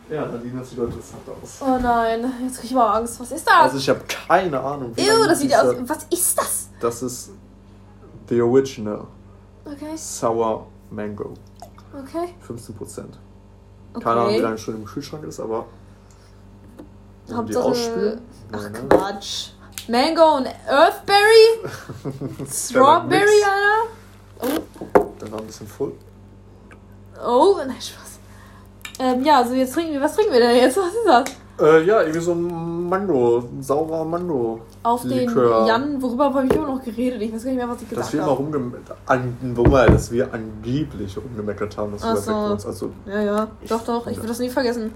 Ja, Nadine, das sieht interessant aus. Oh nein, jetzt krieg ich mal Angst. Was ist das? Also ich habe keine Ahnung. wie Ew, das sieht ja aus. Was ist das? Das ist The Original Okay, Sour Mango. okay. 15%. okay. Keine Ahnung, wie lange es schon im Kühlschrank ist, aber... Wollen die Hauptsache- ausspülen? Ach ne? Quatsch. Mango und Earthberry? Strawberry. Alter? Der war ein bisschen voll. Oh, nein, Spaß. Ähm, ja, also jetzt trinken wir. Was trinken wir denn jetzt? Was ist das? Äh, ja, irgendwie so ein Mango, ein saurer Mango. Auf den Likör. Jan, worüber habe ich immer noch geredet? Ich weiß gar nicht mehr, was ich gesagt Dass wir immer habe. rumgemeckert an, wobei, dass wir angeblich rumgemeckert haben, dass Ach wir so. uns. Also Ja, ja. Doch, doch. Ich würde das nie vergessen.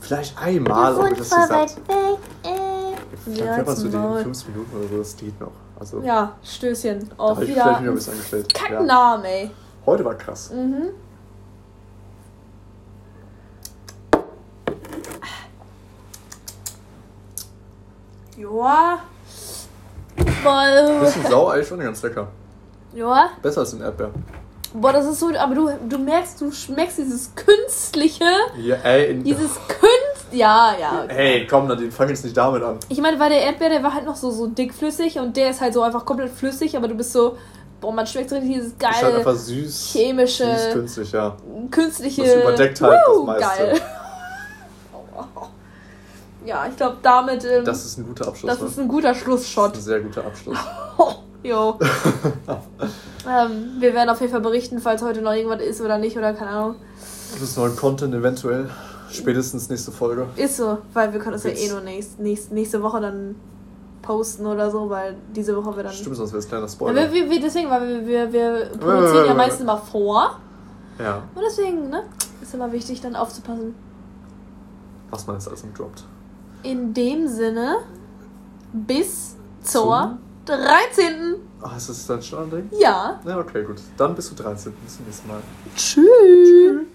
vielleicht einmal, aber das ist halt. weit weg. Äh. Dann Ja, zu zum den Maul. 5 Minuten oder so, das geht noch. Also Ja, Stößchen. da Auf ich wieder vielleicht wieder bisschen angestellt. kacken Ja. Ey. Heute war krass. Mhm. Joa. Boah, Bisschen sauer, eigentlich schon ganz lecker. Joa. Besser als ein Erdbeer. Boah, das ist so, aber du, du merkst, du schmeckst dieses künstliche, Ja, ey, in, dieses künstliche Ja, ja. Okay. Hey, komm, dann fang jetzt nicht damit an. Ich meine, weil der Erdbeer, der war halt noch so, so dickflüssig und der ist halt so einfach komplett flüssig, aber du bist so, boah, man schmeckt so richtig dieses Ist halt geile, einfach süß. chemische, Süß, künstlich, ja. künstliche. Das überdeckt halt das Woo, meiste. Geil. Ja, ich glaube, damit. Ähm, Das ist ein guter Abschluss. das ne? ist ein guter Das ist Schlussshot. ein sehr guter Abschluss. Jo. ähm, wir werden auf jeden Fall berichten, falls heute noch irgendwas ist oder nicht oder keine Ahnung. Das ist neuen Content eventuell. Spätestens nächste Folge. Ist so, weil wir können das ja eh nur nächst, nächst, nächste Woche dann posten oder so, weil diese Woche wir dann. Stimmt, sonst wäre es kleiner Ja, Spoiler. wir, wir, wir, deswegen, weil wir, wir, wir produzieren ja meistens mal vor. Ja, Und deswegen, ne? Ist immer wichtig, dann aufzupassen. was man jetzt alles noch droppt. In dem Sinne, bis zur 13. Ah, ist das dann schon ein Ding? Ja. Ja, okay, gut. Dann bis zu 13. Bis zum nächsten Mal. Tschüss.